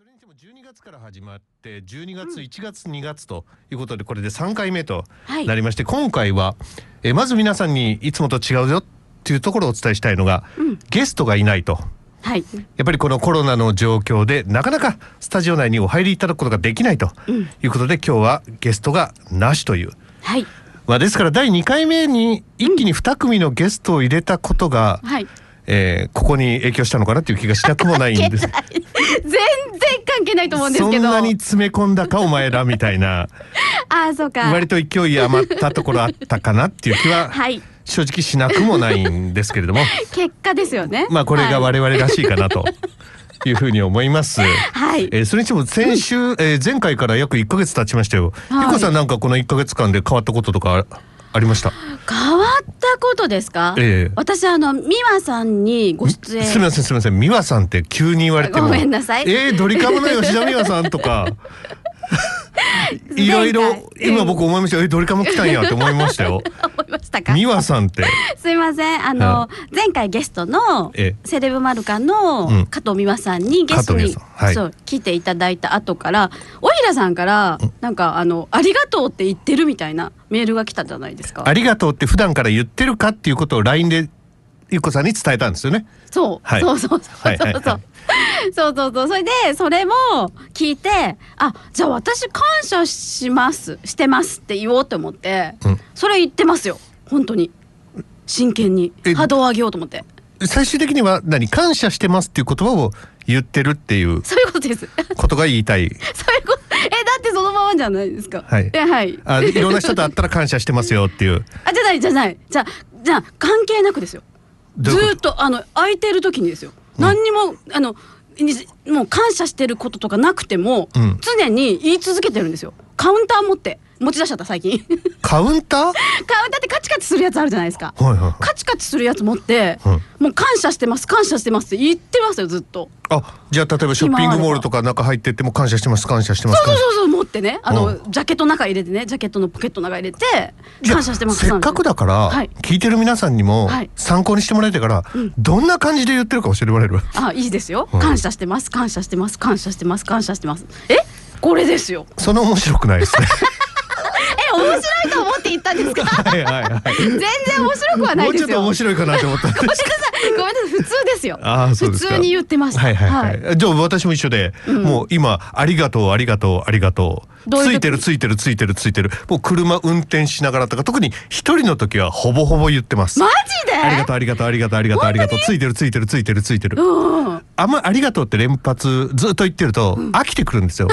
それにしても12月から始まって12月、1月2月ということでこれで3回目とはいなりまして、今回は、えーまず皆さんにいつもと違うよっていうところをお伝えしたいのが、ゲストがいないと。はい。やっぱりこのコロナの状況でなかなかスタジオ内にお入りいただくことができないということで、今日はゲストがなしという。はい。まあ、ですから第2回目に一気に2組のゲストを入れたことが、はい。えーここに影響したのかなっていう気がしなくもないんです。全然関係ないと思うんですけど。そんなに詰め込んだかお前らみたいな ああ、そうか。割と勢い余ったところあったかなっていう気ははい。正直しなくもないんですけれども 結果ですよね。まあこれがはい。我々らしいかなというふうに思います。はいえーそれにしても先週、えー前回から約1ヶ月経ちましたよ。はいゆこさんなんかこの1ヶ月間で変わったこととかあありました。変わったことですか？ええ私あの美和さんにご出演。すみませんすみません美和さんって急に言われてもごめんなさいえー、ドリカムの吉田美和さんとか いろいろ今僕思いましたよ。えドリカム来たんやって思いましたよ。思いましたか？美和さんって。すいません。あの、前回ゲストのええ。セレブマルカのうん。加藤美和さんにゲストに、はい。そう来ていただいた後からおひらさんからなんかあのありがとうって言ってるみたいなメールが来たじゃないですか。あ。りがとうって普段から言ってるかっていうことを LINE でゆっこさんに伝えたんですよね。そう、はい。そうそうそうそう。そう。そうそうそう。それでそれも聞いてあじゃあ私感謝します。してますって言おうと思って、うん。それ言ってますよ。本当に。真剣に。え波動を上げようと思って。最終的には何感謝してますっていう言葉を言ってるっていうそういうことです。ことが言いたい。そういうこと。えだってそのままじゃないですか。はい。えはい。あいろんな人と会ったら感謝してますよっていう。あじゃないじゃない。じゃあじゃあ関係なくですよずっとあの空いてる時にですよ、何にもあのにもう感謝してることとかなくても、うん。常に言い続けてるんですよ。カウンター持って持ち出しちゃった最近。カウンカウンターターってカチカチするやつあるじゃないですか。はいはいはい。カチカチするやつ持って、うんもう感謝してます感謝してますって言ってますよずっと。あじゃあ例えばショッピングモールとか中入ってっても感謝してます感謝してますそうそうそう持ってね。あの、うジャケットの中入れてねジャケットのポケットの中入れて感謝してますせっかくだから、はい。聞いてる皆さんにもはい。参考にしてもらいたいから、どんな感じで言ってるか教えてもらえれば。あいいですよ、うん感謝してます感謝してます感謝してます感謝してます。え？これですよ。その面白くないですね。え 面白いと思って言ったんですか？はいはいはい。全然面白くはないもうちょっとですよ面白いかなと思った。んでごめんなすさい。ごめんなさい。普通 ですよああそう普通に言ってました。はいはいはい、じゃあ私も一緒で、もう今ありがとうありがとうありがとう。ついてるついてるついてるついてる。もう車運転しながらとか特に一人の時はほぼほぼ言ってます、マジで？ありがとうありがとうありがとうありがとうありがとうついてるついてるついてるついてる。うんうん。あんまありがとうって連発ずっと言ってると飽きてくるんですよ、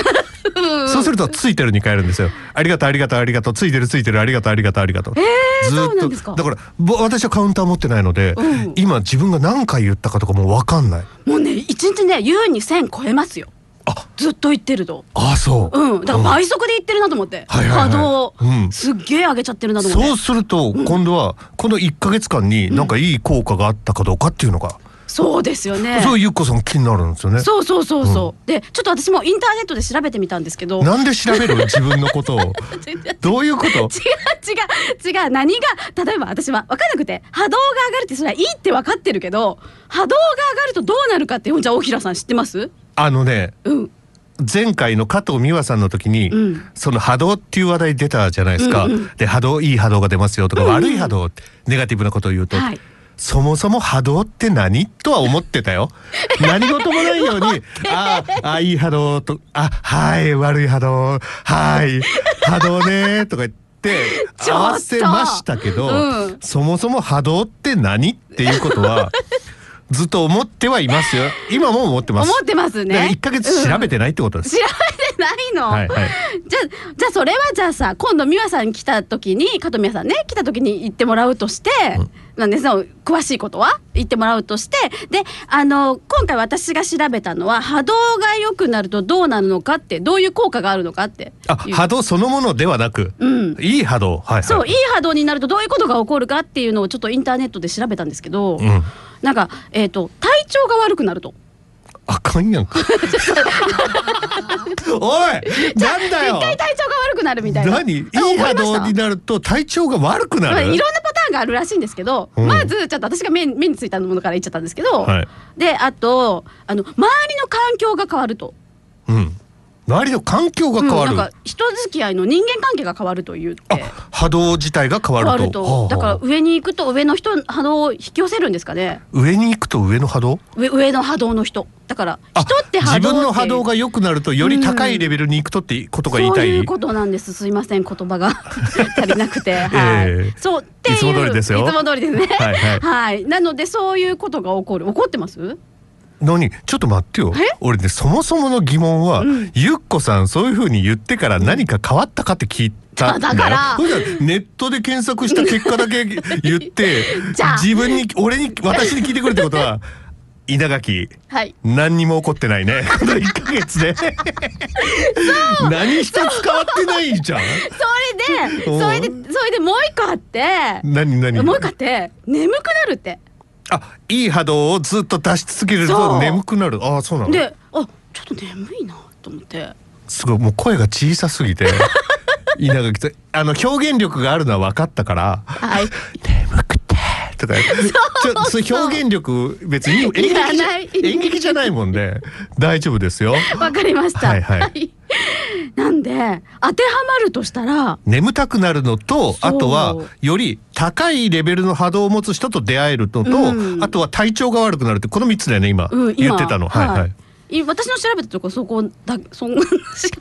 そうするとついてるに変えるんですよ。ありがとうありがとうありがとうついてるついてるありがとうありがとうありがとう、ずそうなっんですか。とだからぼ私はカウンター持ってないので、うん。今自分が何回言ったかとかもう分かんない。もうね一日ね優に1000超えますよ。あ。ずっと言ってると。あそう。うん。だから倍速で言ってるなと思って、はいはいはい。波動を。うん。すっげえ上げちゃってるなと思って、そうすると今度はこの1ヶ月間になんかいい効果があったかどうかっていうのが、そうですよね。そうゆっこさん気になるんですよね。そうそうそうそう、でちょっと私もインターネットで調べてみたんですけど。なんで調べる自分のことを。どういうこと？違う違う。違う。何が？例えば私は分かんなくて。波動が上がるってそれはいいって分かってるけど波動が上がるとどうなるかってじゃあ大平さん知ってます？あのねうん。前回の加藤美和さんの時に、うん。その波動っていう話題出たじゃないですか。うんうん。で波動いい波動が出ますよとか、うんうん。悪い波動ネガティブなことを言うと、はいそもそも波動って何とは思ってたよ。何事もないように、ああ、あいい波動と、あ、はい、悪い波動、はい、波動ねとか言って、合わせましたけど、うんそもそも波動って何っていうことは、ずっと思ってはいますよ。今も思ってます。思ってますね1ヶ月調べてないってことです。調べてないの、はいはい。じゃあじゃあそれはじゃあさ今度美和さん来た時に加藤美和さんね来た時に言ってもらうとして、なんでその詳しいことは？言ってもらうとしてであの今回私が調べたのは波動が良くなるとどうなるのかってどういう効果があるのかってあ、波動そのものではなく、うんいい波動。はいはい。そういい波動になるとどういうことが起こるかっていうのをちょっとインターネットで調べたんですけど、うん。なんか、えー、と体調が悪くなると。あかんやんか。おいなんだよ。絶対体調が悪くなるみたいな。何？いい波動になると体調が悪くなまあ、る、いろんなパターンがあるらしいんですけど、うん。まずちょっと私が目目についたものから言っちゃったんですけど、はい。であとあの周りの環境が変わると。うん周りの環境が変わる、うんなんか人付き合いの人間関係が変わると言って。あ波動自体が変わると。だから上に行くと上の人波動を引き寄せるんですかね。上に行くと上の波動？上上の波動の人。だからあ人って波動自分の波動が良くなるとより高いレベルに行くとってことが言いたい、そういうことなんです。すいません、言葉が。足りなくて、はい。ええ。そうっていう。いつも通りですよ。いつも通りですね。はいはい。はい。なのでそういうことが起こる。起こってます？何ちょっと待ってよ。え？俺ねそもそもの疑問は、うん。ゆっこさんそういう風に言ってから何か変わったかって聞いたんだから。ネットで検索した結果だけ 言って自分に俺に私に聞いてくるってことは 稲垣はい。何にも起こってないね。この1ヶ月で。何一つ変わってないじゃん。それで、それで、それでもう一個あって、何何？もう一個あって、眠くなるって。あいい波動をずっと出し続けると眠くなる。あそうなの？で、あ、ちょっと眠いなと思って。すごいもう声が小さすぎて。稲垣さんあの表現力があるのは分かったからはい。「眠くて」とか。ちょそ表現力別に演劇じゃない。演劇じゃないもんで大丈夫ですよ。わかりました。はい。はいなんで当てはまるとしたら、眠たくなるのとあとはより高いレベルの波動を持つ人と出会えるのと、うん。あとは体調が悪くなるってこの3つだよね今、うん、言ってたの。はい。はい、い。私の調べたとこそこだそんな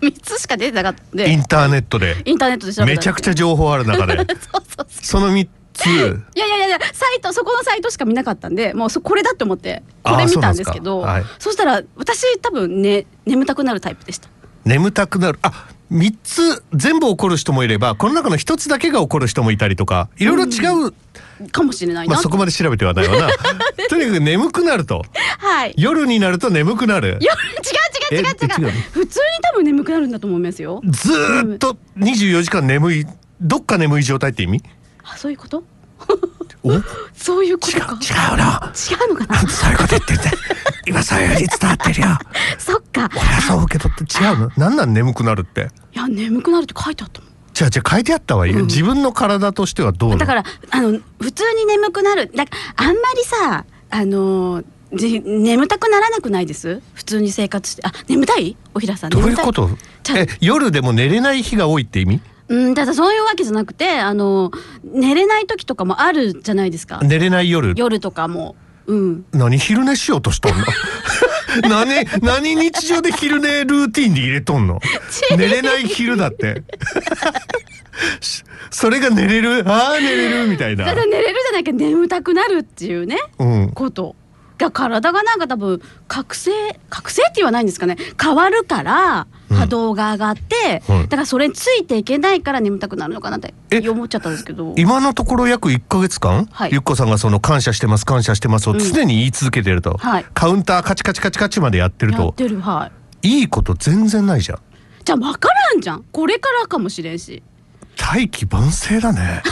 三つしか出てなかったインターネットで。インターネットで調べためちゃくちゃ情報ある中で。その3つ。いやいやいやサイトそこのサイトしか見なかったんでもうそこれだって思ってこれ見たんですけどそしたら私多分ね眠たくなるタイプでした眠たくなる。あ3つ全部起こる人もいればこの中の1つだけが起こる人もいたりとかいろいろ違う、かもしれないな、まあ、そこまで調べてはないわな。とにかく眠くなると。はい。夜になると眠くなる。よ違う違う違う違う。普通に多分眠くなるんだと思いますよ。ずーっと24時間眠いどっか眠い状態って意味？あそういうこと？そういうことか。違うの。違うのかな？そういうこと言ってんだよ今そういうふうに伝わってるよ。そっか。俺はそう受け取って違うの？なんなん眠くなるって？いや眠くなるって書いてあったもん。じゃあじゃあ書いてあったわよ、うん。自分の体としてはどうだからあの普通に眠くなる。だあんまりさあのじ眠たくならなくないです？普通に生活して。あ眠たい？おひらさんどういうこと？え夜でも寝れない日が多いって意味？うんただそういうわけじゃなくてあの寝れない時とかもあるじゃないですか。寝れない夜？夜とかも。うん。何昼寝しようとしとんの？何何日常で昼寝ルーティンに入れとんの？寝れない昼だって。し それが寝れる？ああ寝れる？みたいな。ただ寝れるじゃないけど眠たくなるっていうねうん。こと。が体がなんか多分覚醒覚醒って言わないんですかね。変わるからうん波動が上がって、はい。だからそれについていけないから眠たくなるのかなってえ？思っちゃったんですけど。今のところ約1ヶ月間、はい。ゆっこさんがその感謝してます感謝してますをうん。常に言い続けてると、はい。カウンターカチカチカチカチまでやってると。やってるはい。いいこと全然ないじゃん。じゃあ分からんじゃん。これからかもしれんし。大器晩成だね。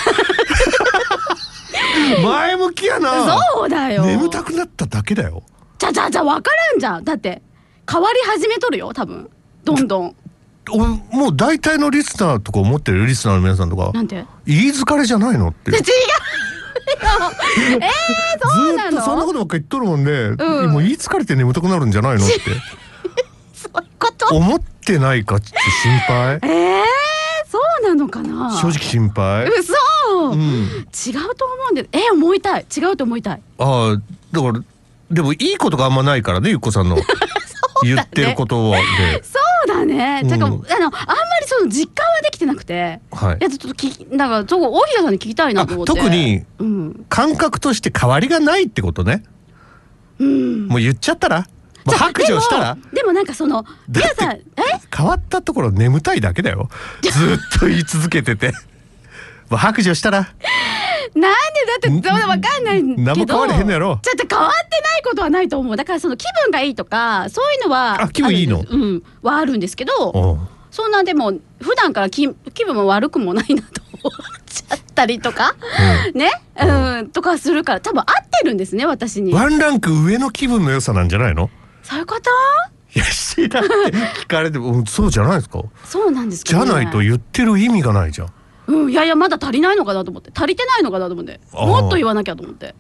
前向きやな。そうだよ。眠たくなっただけだよ。じゃあじゃあじゃあ分からんじゃん。だって変わり始めとるよ多分どんどん。おもう大体のリスナーとか思ってるリスナーの皆さんとかなんて？言い疲れじゃないのって。違うよ。えー、そうなずーっとそんなのことばっかり言っとるもんで、うん。もう言い疲れて眠たくなるんじゃないのって。そういうこと？思ってないかって心配？えー、そうなのかな？正直心配。嘘、うん。違うと思うんでえ思いたい。違うと思いたい。ああだからでもいいことがあんまないからねゆっこさんの。言ってることはで、そうだね、うん。てかあのあんまりその実感はできてなくて。はい。いやちょっと聞きだからそこ大平さんに聞きたいなと思って。あ特にうん。感覚として変わりがないってことね。うん。もう言っちゃったら、白状したら？でもでもなんかその皆さんえ？変わったところ眠たいだけだよ。ずっと言い続けてて。もう白状したら？なんでだってそれわかんないけど。何も変われへんのやろ。ちょっと変わってないことはないと思う。だからその気分がいいとかそういうのはあ気分いいの？うん。はあるんですけどそんなでも普段から気気分も悪くもないなと思っちゃったりとか、ね、うん、とかするから多分合ってるんですね私に。ワンランク上の気分の良さなんじゃないの？そういうこと？いや知らんって聞かれてもうんそうじゃないですか。そうなんですか、ね、じゃないと言ってる意味がないじゃんうん、いやいやまだ足りないのかなと思って。足りてないのかなと思って。あー。もっと言わなきゃと思って。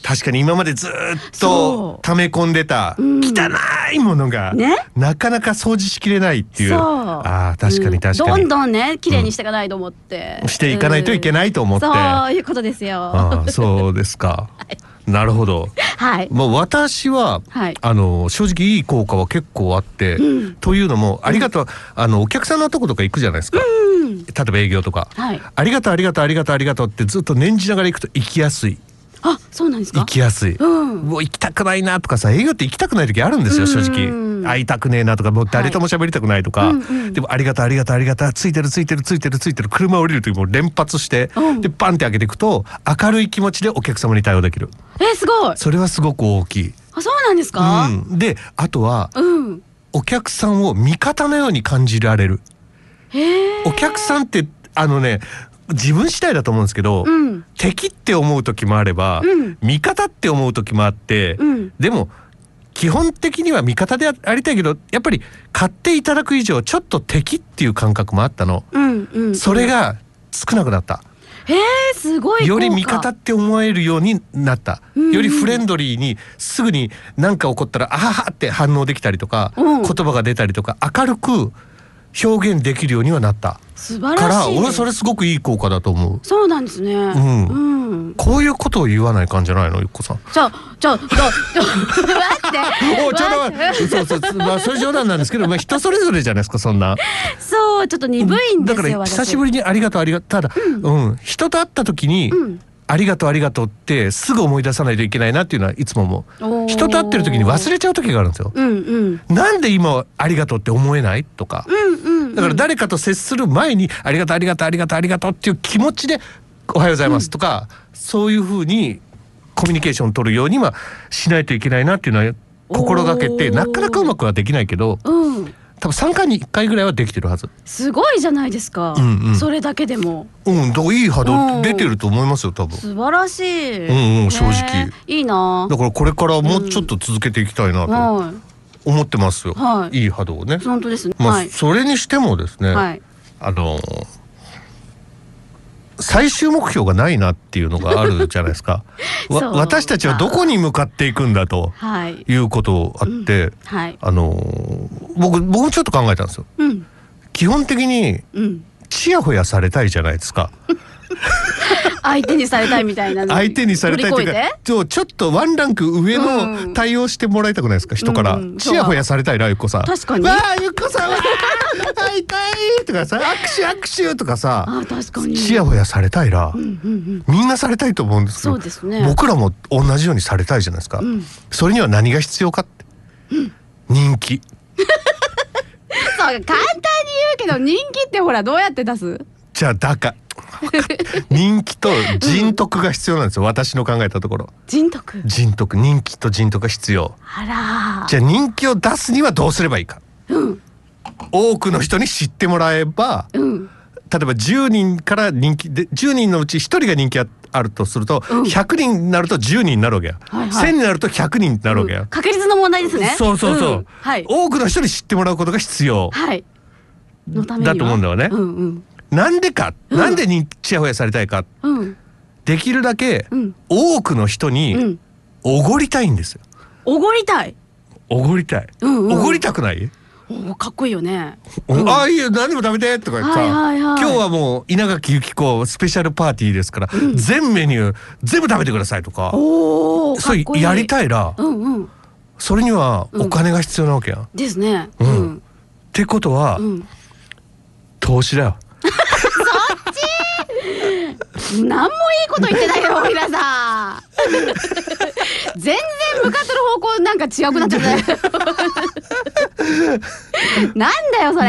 確かに今までずーっそう。と溜め込んでたうん。汚いものが、ね。なかなか掃除しきれないっていう。そう。あー確かに確かに、うんどんどんね綺麗にしていかないと思って、していかないといけないと思って、うんそういうことですよ。あーそうですか、なるほど。はい。もう私は、はい。あの正直いい効果は結構あって、うん。というのもありがとう、あのお客さんのとことか行くじゃないですか、うん例えば営業とか、はい。ありがとうありがとうありがとうありがとうってずっと念じながら行くと行きやすい。あそうなんですか？行きやすい、うん。もう行きたくないなとかさ営業って行きたくない時あるんですよ正うん。直。会いたくねえなとかもう誰とも喋りたくないとか、はいうんうん。でもありがとうありがとうありがとうついてるついてるついてるついてる。車降りる時も連発して、うん。でバンって開けていくと明るい気持ちでお客様に対応できる。えすごい。それはすごく大きい、あそうなんですか？うん、であとはうん。お客さんを味方のように感じられるお客さんってあのね自分次第だと思うんですけど、うん。敵って思う時もあれば、うん。味方って思う時もあって、うん。でも基本的には味方でありたいけどやっぱり買っていただく以上ちょっと敵っていう感覚もあったの、うんうん。それが少なくなった。へえすごいより味方って思えるようになった、うん。よりフレンドリーにすぐに何か起こったらあははって反応できたりとか、うん。言葉が出たりとか明るく表現できるようにはなった。素晴かららしい。俺それすごくいい効果だと思う。そうなんですね。ん。うん。こういうことを言わない感じじゃないのゆっこさん。じゃあじゃあじゃあちょ待って。おちょっと待って。そうそう。まあそれ冗談なんですけどまあ人それぞれじゃないですかそんな。そうちょっと鈍いんでだすよから久しぶりにありがとうありがとう。ただ、うん。人と会った時に、うんありがとうありがとうってすぐ思い出さないといけないなっていうのはいつも思う。人と会ってる時に忘れちゃう時があるんですよ。うんうん。なんで今ありがとうって思えないとか。うんうん。だから誰かと接する前にありがとうありがとうありがとうありがとうっていう気持ちでおはようございますとか、そういうふうにコミュニケーションを取るようにはしないといけないなっていうのは心がけてなかなかうまくはできないけどうん多分3回に1回ぐらいはできてるはず。すごいじゃないですか、うんうん。それだけでも。うんだからいい波うん。動出てると思いますよ多分。素晴らしい、うんうん正直。ねいいな。だからこれからもうちょっと続けていきたいなとは思ってますよ、はい。いい波動をね。い本当ですね、まあ、はい。それにしてもですね、はい。あのー最終目標がないなっていうのがあるじゃないですか。私たちはどこに向かっていくんだとはい。いうことあって、はい。あのー僕僕もちょっと考えたんですよ。うん。基本的にうん。ちやほやされたいじゃないですか。相手にされたいみたいなの相手にされたいというかちょちょっとワンランク上うん。の対応してもらいたくないですか人から、うん。ちやほやされたいなゆっこさん。確かに。わあゆっこさんわあ会いたいとかさ握手握手とかさあ確かに。ちやほやされたいな、うんうんうん。みんなされたいと思うんですけどそうですね。僕らも同じようにされたいじゃないですか、ん。それには何が必要かって、人気。そう簡単に言うけど人気ってほらどうやって出す？じゃあだか 人気と人徳が必要なんですよ、私の考えたところ。人徳？人徳。人気と人徳が必要。あらじゃあ人気を出すにはどうすればいいか。うん多くの人に知ってもらえばうん。例えば10人から人気で10人のうち1人が人気ああるとすると、うん。100人になると10人になるわけや、はいはい。1000になると100人になるわけや、うん。確率の問題ですね。そうそうそう、ん。はい。多くの人に知ってもらうことが必要。はい。だと思うんだよね。うんうん。なんでか、なんで人気ちやほやされたいか？うん。できるだけうん。多くの人うにん。おごりたいんですよ。おごりたい。おごりたい、うんうん。おごりたくない、おかっこいいよね。ああいいよ何でも食べてとか言ってさ、今日はもう稲垣由紀子スペシャルパーティーですから、全メニュー全部食べてくださいとか。それっこいい。やりたいなうんうん。それにはお金が必要なわけやですね。ううん。んてことは、うん。投資だよ何もいいこと言ってないよ 皆さん。全然向かってる方向なんか違くなっちゃったよ。なんだよそれ。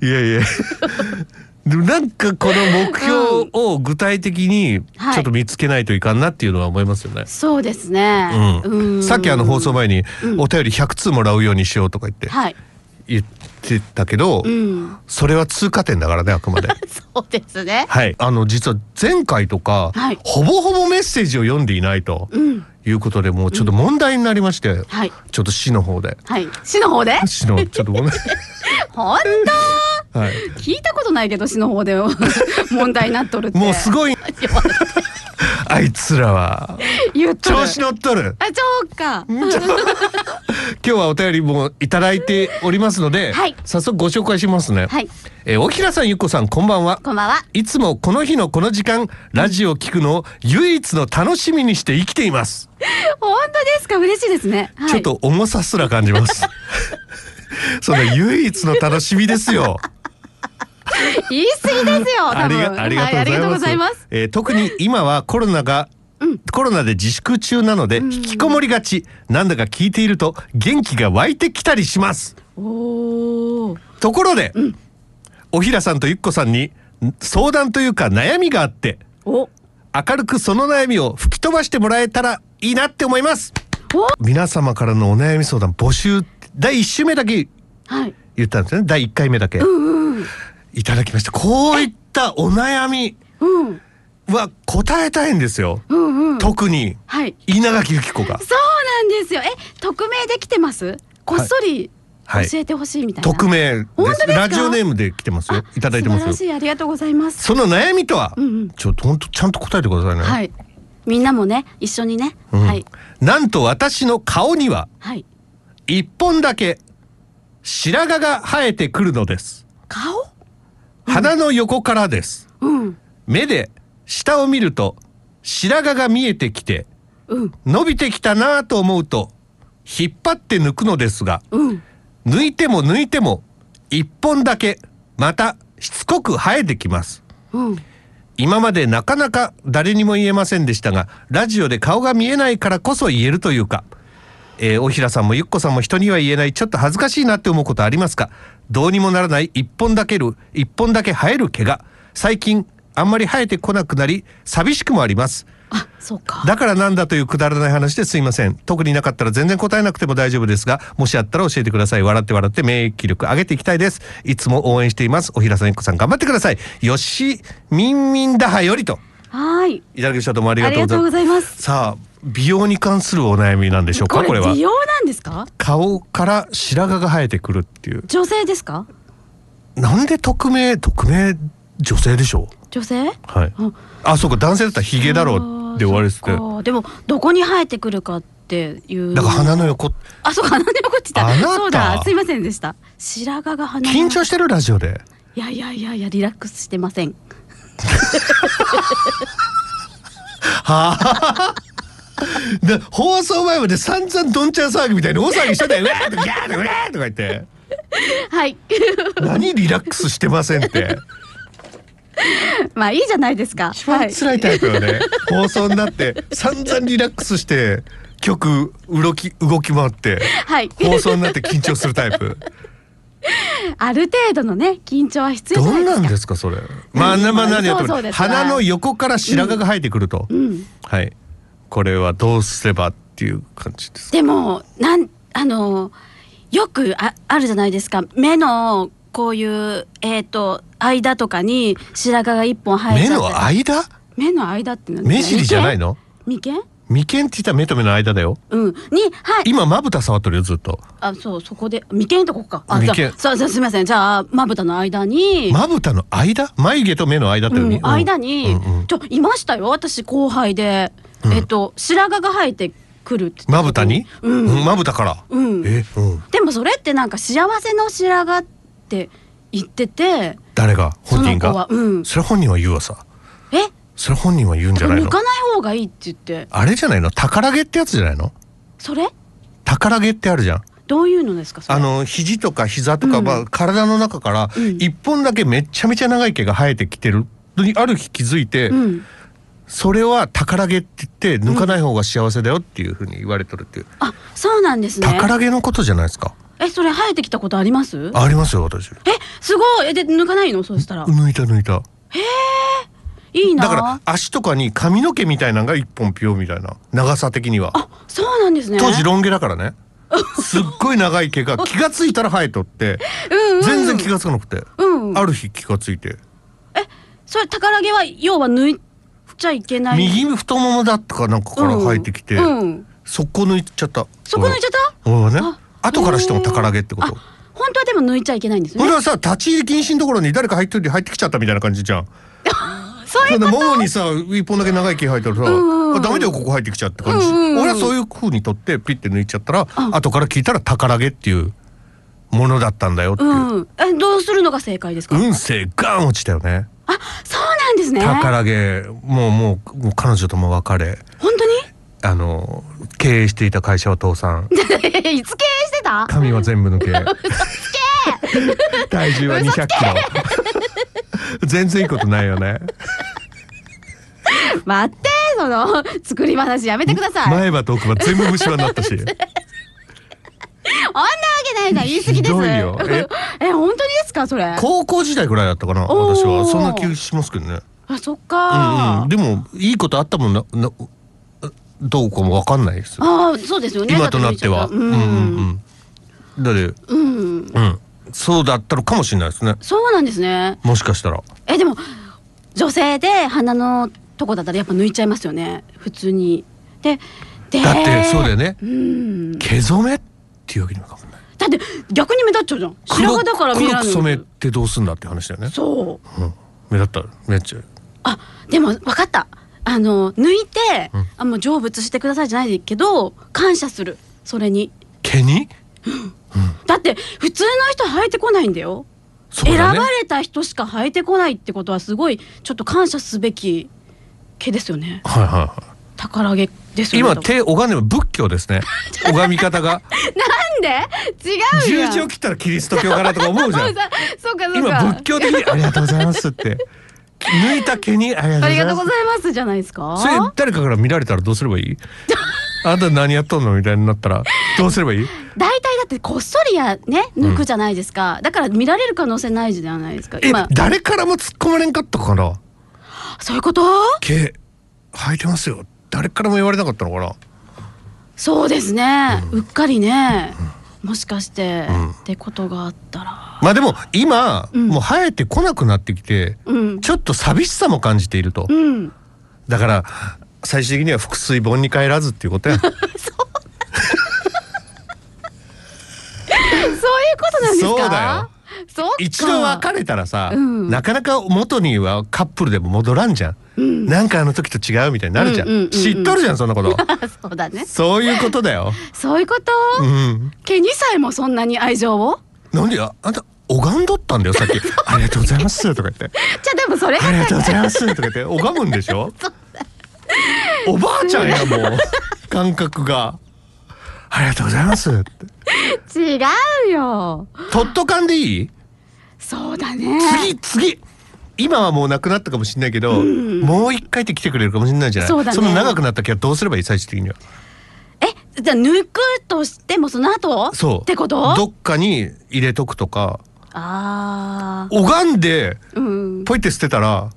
いやいやでもなんかこの目標を具体的にはい。ちょっと見つけないといかんなっていうのは思いますよね。そうですね。うん。さっきあの放送前にうん。お便り100通もらうようにしようとか言って。はい。言ってたけど、うん。それは通過点だからねあくまで。そうですね。はい、あの実は前回とか、はい。ほぼほぼメッセージを読んでいないとうん。いうことでもうちょっと問題になりまして、はい。ちょっと市の方で。はい。市の方で？市のちょっとごめん、本当？はい、聞いたことないけど市の方で問題になっとるって。もうすごい あいつらは。調子乗っとる。あそうか。今日はお便りもいただいておりますので、はい。早速ご紹介しますね、はい。えー、大平さんゆっこさんこんばんは。こんばんは。いつもこの日のこの時間ラジオを聞くのを唯一の楽しみにして生きています、本当ですか？嬉しいですね、はい、ちょっと重さすら感じます。その唯一の楽しみですよ 言い過ぎですよ多あり分がありがとうございま。す。すえー特に今はコロナが、コロナで自粛中なので引きこもりがち、なんだか聞いていると元気が湧いてきたりします。ところで、おひらさんとゆっこさんにん相談というか悩みがあってお。明るくその悩みを吹き飛ばしてもらえたらいいなって思います。お。皆様からのお悩み相談募集第1週目だけはい。言ったんですね。第1回目だけ、いただきました。こういったお悩みうん。は答えたいんですよ、うんうん。特に。はい。稲垣由紀子が。そうなんですよ。え匿名で来てます？こっそりはい。教えてほしいみたいな、匿名ラジオネームで来てますよ。いただいてますよ。素晴らしい。ありがとうございます。その悩みとは、うんうん。ちょっと本当ちゃんと答えてくださいね、はい。みんなもね一緒にね、うん。はい。なんと私の顔にははい。一本だけ白髪が生えてくるのです。顔？鼻の横からです。うん。目で下を見ると白髪が見えてきてうん。伸びてきたなぁと思うと引っ張って抜くのですがうん。抜いても抜いても一本だけまたしつこく生えてきます。うん。今までなかなか誰にも言えませんでしたがラジオで顔が見えないからこそ言えるというか、えー、大平さんもゆっこさんも人には言えないちょっと恥ずかしいなって思うことありますか？どうにもならない。一本だける。一本だけ生える毛が最近あんまり生えてこなくなり寂しくもあります。あそうか。だからなんだというくだらない話ですいません。特になかったら全然答えなくても大丈夫ですがもしあったら教えてください。笑って笑って免疫力上げていきたいです。いつも応援しています。おひらさんゆっこさん頑張ってください。よしみんみんだはよりと。はい。いただきました。どうもありがとうございます。さあ美容に関するお悩みなんでしょうか？これは。美容なんですか？顔から白髪が生えてくるっていう。女性ですか？なんで匿名匿名女性でしょ女性？うはい。あ。あそうか男性だったらヒゲだろうで終わりですでもどこに生えてくるかっていう。だから鼻の横。あそうか鼻の横って言った。た。そうだ。すいませんでした。白髪が鼻の緊張してるラジオで。いやいやいやいやリラックスしてません。はあ。で放送前まで散々どんちゃん騒ぎみたいに大騒ぎしてたよ「うわー!」とか「ギャー!」とか「うわー!」とか言って。はい。何リラックスしてませんって。まあいいじゃないですか。一番はい辛いタイプよね、放送になって散々リラックスして曲動き動き回ってはい。放送になって緊張するタイプ。ある程度のね緊張は必要どないですか。んなんですかそれ。まあなまあ何やっても鼻の横から白髪が生えてくると、うん。はいこれはどうすればっていう感じですでもなんあのよくああるじゃないですか。目のこういうえっ、と間とかに白髪が一本生え目の間？目の間って何？目尻じゃないの？眉間？眉間って言ったら目と目の間だよ。うん。にはい。今まぶた触っとるよずっと。あそうそこで。眉間とこか。あ眉間じゃあそうそうすみません。じゃあまぶたの間に、まぶたの間？眉毛と目の間ってうんうん間に、うんうん。ちょいましたよ私後輩で、うん。えっと白髪が生えてくるってまぶたに？うん。うんまぶたから。うん。えうん。でもそれってなんか幸せの白髪って言ってて。誰が？本人が？はうん。それ本人は言うわさ。え？それ本人は言うんじゃないの？抜かない方がいいって言って。あれじゃないの？宝毛ってやつじゃないの？それ？宝毛ってあるじゃん。どういうのですかそれ？あの肘とか膝とか、うん。まあ、体の中からうん。一本だけめっちゃめちゃ長い毛が生えてきてるある日気づいて、うんそれは宝毛って言って抜かない方が幸せだよっていうふうに言われてるっていう、あそうなんですね。宝毛のことじゃないですか。えそれ生えてきたことあります？ありますよ私。えすごい。えで抜かないの？そうしたら。抜いた抜いた。いいな。だから足とかに髪の毛みたいなのが一本ピョみたいな。長さ的には。あそうなんですね。当時ロン毛だからね。すっごい長い毛が気がついたら生えとってうんうん。全然気がつかなくて。うん。ある日気がついて。それ宝毛は要は抜いちゃいけない。右太ももだったかなんかから生えてきてうんうん。そこ抜いちゃった。そこ抜いちゃった？俺はね。あ後からしても宝毛ってこと。あ本当はでも抜いちゃいけないんですね。これはさ立ち入り禁止のところに誰か入って入ってきちゃったみたいな感じじゃん。そういうももにさ一本だけ長い毛生えたらさ、うんうんあダメだよここ入ってきちゃうって感じ、うんうんうん。俺はそういう風に取ってピッて抜いちゃったら、うん後から聞いたら宝毛っていうものだったんだよっていう、うんえどうするのが正解ですか、運勢ガン落ちたよねあそうなんですね。宝毛。もうもうもう彼女とも別れ。本あの経営していた会社は倒産。当 にいつ経営してた？髪は全部抜け。体重は200キロ。全然いいことないよね。待ってその作り話やめてください、前歯と奥歯全部虫歯になったし。あんなわけないじゃん。言い過ぎです。え？え本当に？かそれ？高校時代ぐらいだったかな私は。そんな気しますけどね。あそっうんかうん、でもいいことあったもんななどうかもわかんないですああそうですよね。今となっては。ううん。んうんうん。だって、うん。うん、そうだったのかもしれないですね。そうなんですね。もしかしたら。えでも女性で鼻のとこだったらやっぱ抜いちゃいますよね。普通に。ででだってそうだよね。うん。毛染めっていうわけにもいかんない。だって逆に目立っちゃうじゃん。白髪だから見えない黒く染めてどうすんだって話だよね。そう。うん、目立ったら目立っちゃう。あでも分かった。あの抜いて、うん。あもう成仏してくださいじゃないけど感謝する。それに。毛に？だって普通の人生えてこないんだよ。だね。選ば。れた人しか生えてこないってことはすごいちょっと感謝すべき毛ですよね。はいはいはい。宝毛ですよね今手拝んでも仏教ですね。拝み方が。なんで？違うよ。十字を切ったらキリスト教かなとか思うじゃん。そうかそうか今仏教的にありがとうございますって。抜いた毛にありがとうございます。じゃないですか？それ誰かから見られたらどうすればいい？あんた何やっとんのみたいになったらどうすればいい？大体だってこっそりやね抜くじゃないですか、だから見られる可能性ないじゃないですかえ今。誰からも突っ込まれんかったかな？そういうこと？毛生えてますよ誰からも言われなかったのかな？そうですね、うっかりね、もしかして、うん。ってことがあったら。まあでも今、うん。もう生えてこなくなってきてうん。ちょっと寂しさも感じていると。うん。だから最終的には腹水盆に帰らずっていうことや そう。いうことなんですか？そうだよ。そうか。一度別れたらさ、うん。なかなか元にはカップルでも戻らんじゃんなんかあの時と違うみたいになるじゃん,、うんうんうんうん。知っとるじゃんそんなこと。そうだね。そういうことだよ。そういうこと、うん。毛にさえもそんなに愛情を？なんでああんた拝んどったんだよさっき。ありがとうございますとか言って。じゃあでもそれがありがとうございますとか言って。拝むんでしょ？おばあちゃんやもう感覚が。ありがとうございますって。違うよ。とっとかんでいい？そうだね。次次今はもうなくなったかもしれないけど、ん。もう一回って来てくれるかもしれないじゃない？そうだね。の長くなった毛はどうすればいい？最終的には。えじゃあ抜くとしてもその後？そう。ってこと？どっかに入れとくとか。ああ拝んでうん。ポイって捨てたら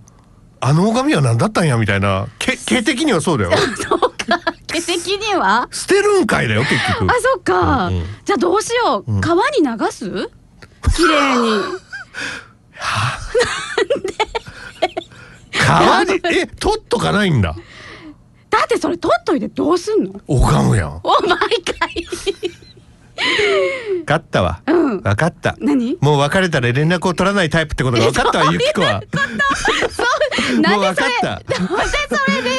あの拝みは何だったんやみたいな。毛毛的にはそうだよ。そうか。毛的には？捨てるんかいだよ結局。あそっか、うんうん。じゃあどうしよう、うん。川に流す？綺麗に 川に？え取っとかないんだ？だってそれ取っといてどうすんの？拝むやん。お前かい。分かったわ。うん。分かった。何？もう別れたら連絡を取らないタイプってことが分かったわゆきこはなんでそれもう分かった。なんでそれ？恋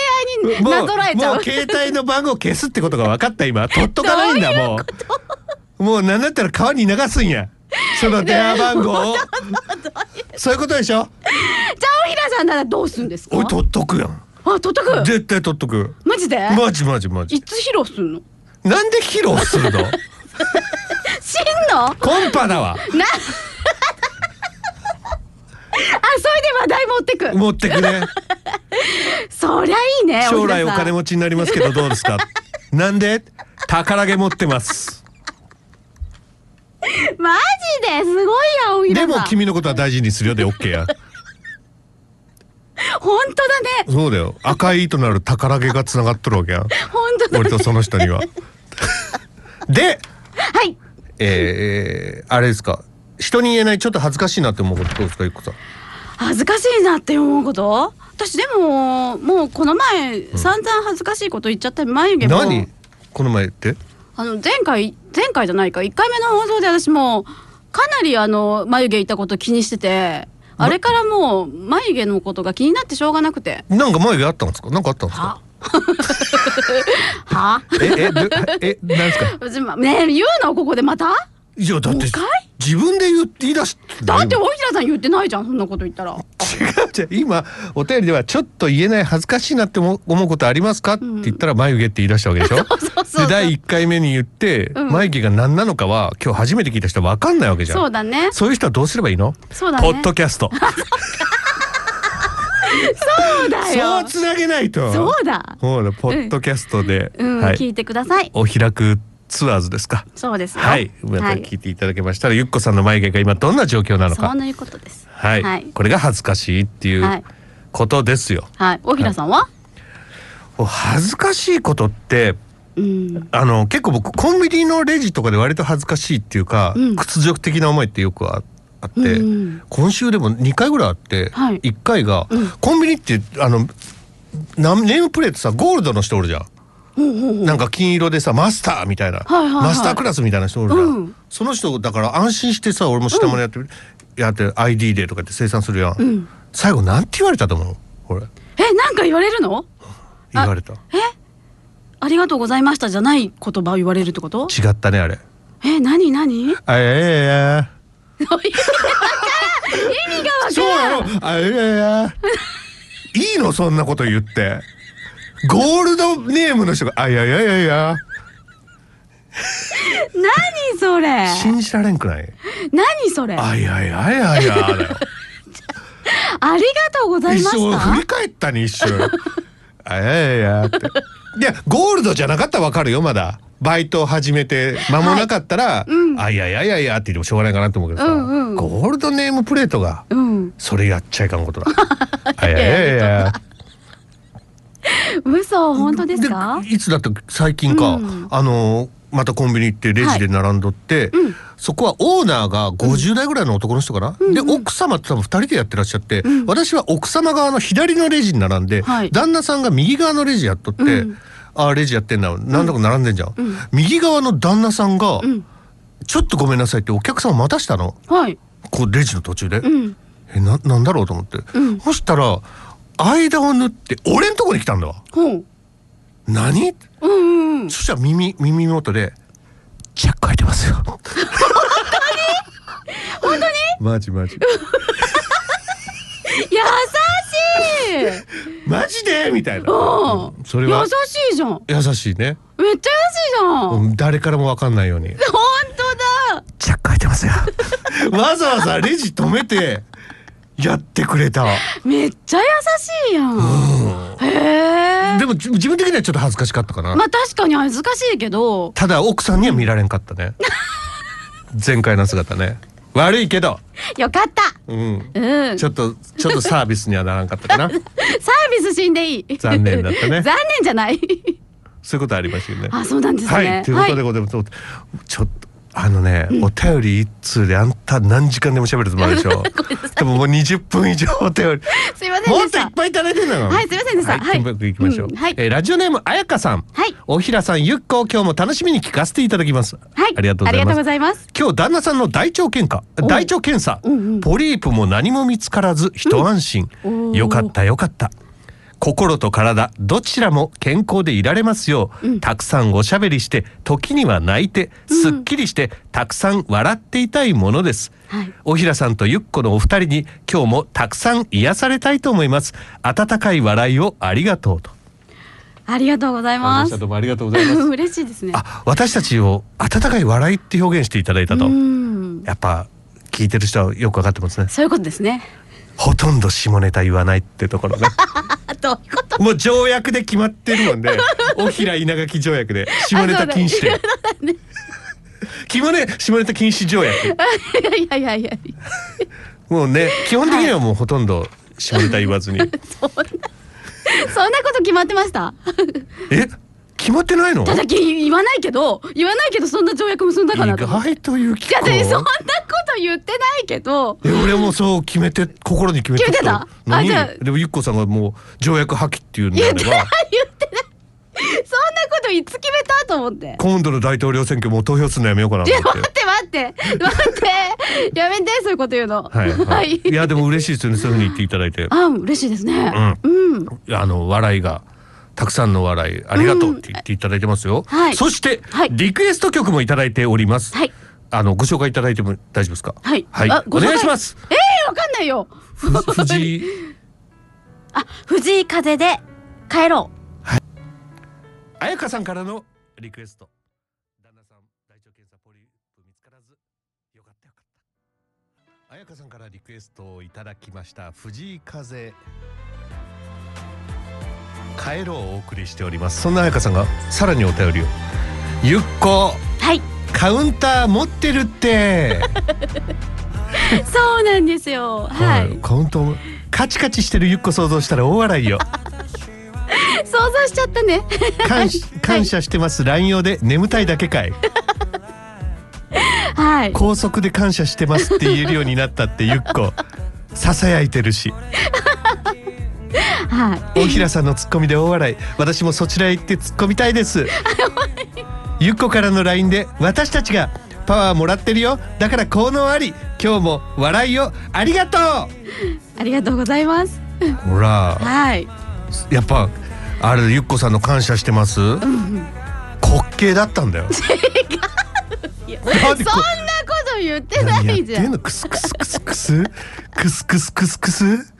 愛にもなぞらえちゃう？もう携帯の番号消すってことが分かった今。取っとかないんだもう。もうなんだったら川に流すんやその電話番号を。そういうことでしょ？じゃあおひらさんならどうすんですか？おい取っとくやん。あ取っとく。絶対取っとく。マジで、マジマジマジ。いつ披露すんの？なんで披露するの？しんの？コンパだわ。な あそれで話題持ってく。持ってくね。そりゃいいね将来お金も持ちになりますけどどうですか？なんで？宝毛持ってます マジですごいやおひらさん。でも君のことは大事にするよ。で OK や。本当だね。そうだよ。赤い糸のある宝毛がつながっとるわけや。ん本当だ俺とその人には。ではい。えー、あれですか。人に言えないちょっと恥ずかしいなって思うことどうですかゆっこさん。恥ずかしいなって思うこと？私でももうこの前、散々恥ずかしいこと言っちゃった眉毛も。何？この前って？あの前回前回じゃないか。1回目の放送で私もかなりあの眉毛いたこと気にしててあれからもう眉毛のことが気になってしょうがなくて。なんか眉毛あったんですか？なんかあったんですか？は？は？ええどえなんですか？ねえ言うの？ここでまた？いやだって自分で言って言い出しだって大平さん言ってないじゃんそんなこと言ったら。違うじゃん今お便りではちょっと言えない恥ずかしいなって思うことありますか、って言ったら眉毛って言い出したわけでしょ？そうそうそうで第1回目に言って、うん。眉毛が何なのかは今日初めて聞いた人は分かんないわけじゃん。そうだね。そういう人はどうすればいいの？そうだね。ポッドキャスト。そうだそうよつなげないと。そうだ。そうだポッドキャストで、うん、はい。聞いてください。お開くツアーズですか？そうですよはい。また聞いていただけましたら、ゆっこさんの眉毛が今どんな状況なのか。そういうことです。はい、はい。これが恥ずかしいっていはい。うことですよ、はい。大平さんは、恥ずかしいことってうん。あの結構僕コンビニのレジとかで割と恥ずかしいっていうか、うん。屈辱的な思いってよくああって、うん今週でも2回ぐらいあって、はい。1回が、うん。コンビニってあのなネームプレートさゴールドの人おるじゃん。なんか金色でさマスターみたいな、はいはいはい。マスタークラスみたいな人おるじゃん、うん。その人だから安心してさ俺も下までやって、やって ID でとかって生産するやん、ん。最後なんて言われたと思う？これ。えなんか言われるの？言われた。ありがとうございましたじゃない言葉を言われるってこと？違ったねあれ。え何何？あいやいやいや 意味がわそうからん。なの。あいやいやいや。いいのそんなこと言ってゴールドネームの人があいやいやいやいや。何それ？信じられんくない？何それ？ああいやいやいやいやだよ りがとうございまし一瞬振たり返ったね一瞬あいやいやいやって。いやゴールドじゃなかったらわかるよまだ。バイトを始めて間もなかったら、うん。あいやいやいやいやって言ってもしょうがないかなと思うけどさ、うんうんゴールドネームプレートがうん。それやっちゃいかんことだ。あいやいやいやいや嘘本当ですか？でいつだって最近か、うん。あのまたコンビニ行ってレジで並んどって、うん。そこはオーナーが50代ぐらいの男の人かな、で奥様って多分2人でやってらっしゃって、ん。私は奥様側の左のレジに並んで、はい。旦那さんが右側のレジやっとって、うん。ああレジやってんな何だか並んでんじゃん、うん。右側の旦那さんが、うん。ちょっとごめんなさいってお客さんを待たしたの？はい。こうレジの途中で、うん。えななんだろうと思って、うん。そしたら間を縫って俺んとこに来たんだわ。何？うんうんうん。そしたら耳耳元で「チャック開いてますよ」本当に？マジマジ。優しい。マジで？みたいな、うん。それは？優しいじゃん。優しいね、めっちゃ優しいじゃん、うん。誰からもわかんないように。本当だ「チャック開いてますよ」わざわざレジ止めてやってくれた。めっちゃ優しいやん、へえでもじ自分的にはちょっと恥ずかしかったかな、まあ確かに恥ずかしいけど。ただ奥さんには見られんかったね。前回の姿ね。悪いけど。よかった。うん。うん。ちょっとちょっとサービスにはならんかったかな。サービス死んでいい。残念だったね。残念じゃない。そういうことありましたよね。あそうなんですね。はい、ということでございます。ちょっと。あのね、お便り一通であんた何時間でも喋るつもりでしょ？でももう20分以上お便り。すいませんもっといっぱいいただいてるのよ。はいすいませんでした。はい、はい。きましょう、うんはい。えーラジオネームあやかさん。はい。おひらさんゆっこ今日も楽しみに聞かせていただきます。はい。ありがとうございます。今日旦那さんの大腸検査お大腸検査、うんうん。ポリープも何も見つからず一安心、うん。よかったよかった心と体どちらも健康でいられますよう、うん。たくさんおしゃべりして時には泣いてすっきりして、たくさん笑っていたいものです、はい。おひらさんとゆっこのお二人に今日もたくさん癒されたいと思います。温かい笑いをありがとうと。ありがとうございます。どうもありがとうございます。嬉しいですね。あ私たちを温かい笑いって表現していただいたと、うん。やっぱ聞いてる人はよくわかってますね。そういうことですね。ほとんど下ネタ言わないってところね。あどういうこと？もう条約で決まってるもんでおひら稲垣条約で下ネタ禁止あそうだ。ね。決まね下ネタ禁止条約。いやいやいやいや。もうね基本的にはもうほとんど下ネタ言わずに、そんなそんなこと決まってました？え？決まってないの？ただき言わないけど言わないけどそんな条約結んだかなと意外という気いやでそんなこと言ってないけど。え俺もそう決めて心に決めて決めてた？でもゆっこさんがもう条約破棄っていうのであれば言ってない。そんなこといつ決めたと思って。今度の大統領選挙もう投票するのやめようかなと思って。待って待っって。待って。やめてそういうこと言うの。はい、はい、い。やでも嬉しいですよね。そういうふうに言っていただいて。あ嬉しいですね。うん、あの笑いがたくさんの笑いありがとうって言っていただいてますよ、はい。そして、はい。リクエスト曲もいただいております、はい。あのご紹介いただいても大丈夫ですか？はい。はい。お願いします。えー、わかんないよ。ふ藤井あ藤井風で帰ろ彩香さんからのリクエスト旦那さん大腸検査ポリープ見つからずよかったよかった彩香さんからリクエストをいただきました藤井風帰ろうをお送りしております。そんな彩香さんがさらにお便りを。ゆっこうはい。カウンター持ってるって。そうなんですよ。はい、カウンターカチカチしてるゆっこ想像したら大笑いよ。想像しちゃったね。感謝 感謝してます。LINE 用で眠たいだけかい。はい。高速で感謝してますって言えるようになったってゆっこ。ささやいてるしはい。大平さんのツッコミで大笑い。私もそちらへ行って突っ込みたいです。ゆっこからの LINE で私たちがパワーもらってるよ。だから効能あり。今日も笑いをありがとう。ありがとうございます。ほら。はい。やっぱあれゆっこさんの感謝してます、滑稽だったんだよ。違う。そんなこと言ってないじゃん。クスクスクス。クスクスクスクス。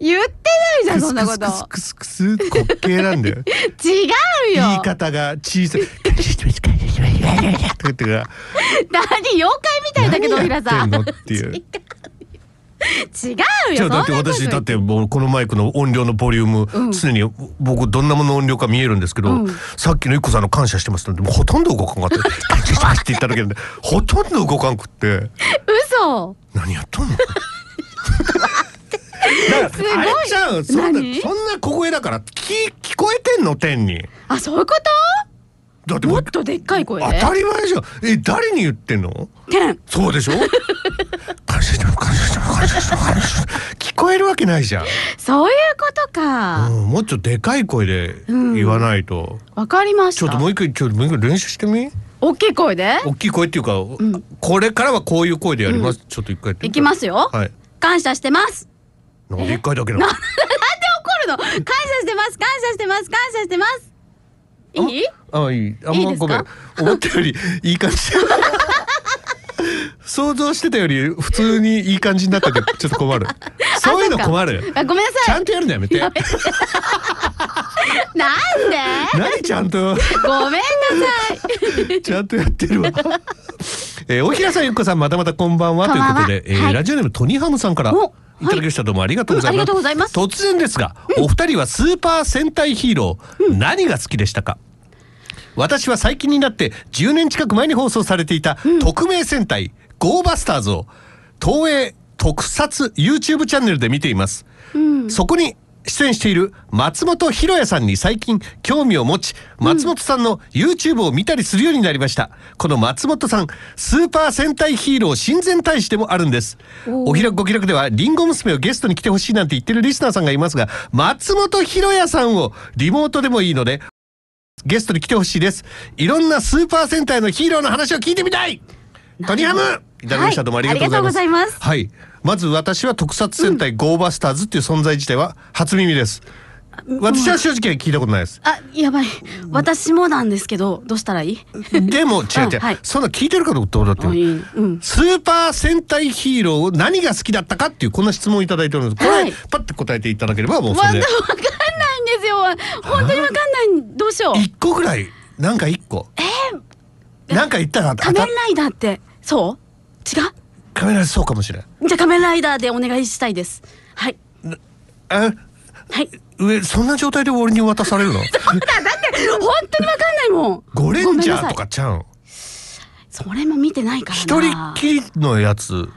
言ってないじゃんそんなこと。クスクスクス滑稽なんだよ違うよ言い方が小さい何妖怪みたいだけど何やってん平さんっていう違うよだって私だってもうこのマイクの音量のボリューム、うん常に僕どんなもの音量か見えるんですけど、うんさっきのゆっこさんの感謝してますってもほとんど動かんかった感謝してますって言っただけでほとんど動かんくって嘘何やっとんのだすごい。からあれちゃうそんな何？そんな小声だから聞聞こえてんの？天に。あそういうこだってもうともっとでっかい声当でたり前じゃん。え誰に言ってんの？天そうでしょ？感謝してます感謝してます感謝してます感謝してます。聞こえるわけないじゃん、そういうことか。うん、もうちょっとでかい声で言わないと、わかりました。ちょっともう一回ちょっともう一回練習してみ？大きい声で？大きい声っていうか、ん。これからはこういう声でやります、ちょっと一回やっていきますよ。はい。感謝してます なんで一回だけなの怒るの？感謝してます。感謝してます。感謝してます。いい？あいい。あんまごめん。思ったよりいい感じ。想像してたより普通にいい感じになったけどちょっと困る。そういうの困る。あごめんなちゃさいんとやるのやめて。なんで？何ちゃんと？ごめんなさい。ちゃんとやってるわ。えー、大平さんゆっこさんまたまたこんばんは。ということで、えーはい。ラジオネームトニハムさんから。おい。ただきました。どうもありがとうございます。うんます。突然ですが、お二人はスーパー戦隊ヒーロー、何が好きでしたか？私は最近になって10年近く前に放送されていた匿名戦隊、ゴーバスターズを東映特撮 YouTube チャンネルで見ています。そこに出演している松本ひろやさんに最近興味を持ち松本さんの YouTube を見たりするようになりました、この松本さんスーパー戦隊ヒーロー親善大使でもあるんです。おー。おひらくご気楽ではリンゴ娘をゲストに来てほしいなんて言ってるリスナーさんがいますが松本ひろやさんをリモートでもいいのでゲストに来てほしいです。いろんなスーパー戦隊のヒーローの話を聞いてみたい。トニハムい。ただきました、はいどうもありがとうございます。ありがとうございます。はいまず私は特撮戦隊ゴーバスターズっていう存在自体は初耳です、私は正直聞いたことないです。あやばい。私もなんですけどどうしたらいい？でも 違う違う、はい。そんな聞いてるかどうかだってあいい。うん。スーパー戦隊ヒーローを何が好きだったかっていうこんな質問をいただいております。これ、はい。パッて答えていただければもうそわわかんれでないんですよ。本当にわかんない。どうしよう。一個ぐらい。なんか一個。なんか言ったら仮面ライダーって。そう？違う？カメラそうかもしれん。じゃあ仮面ライダーでお願いしたいです。はい。あはい。上そんな状態で俺に渡されるの？だだって本当にわかんないもん。ゴレンジャーとかちゃうんそれも見てないから一人きりのやつ。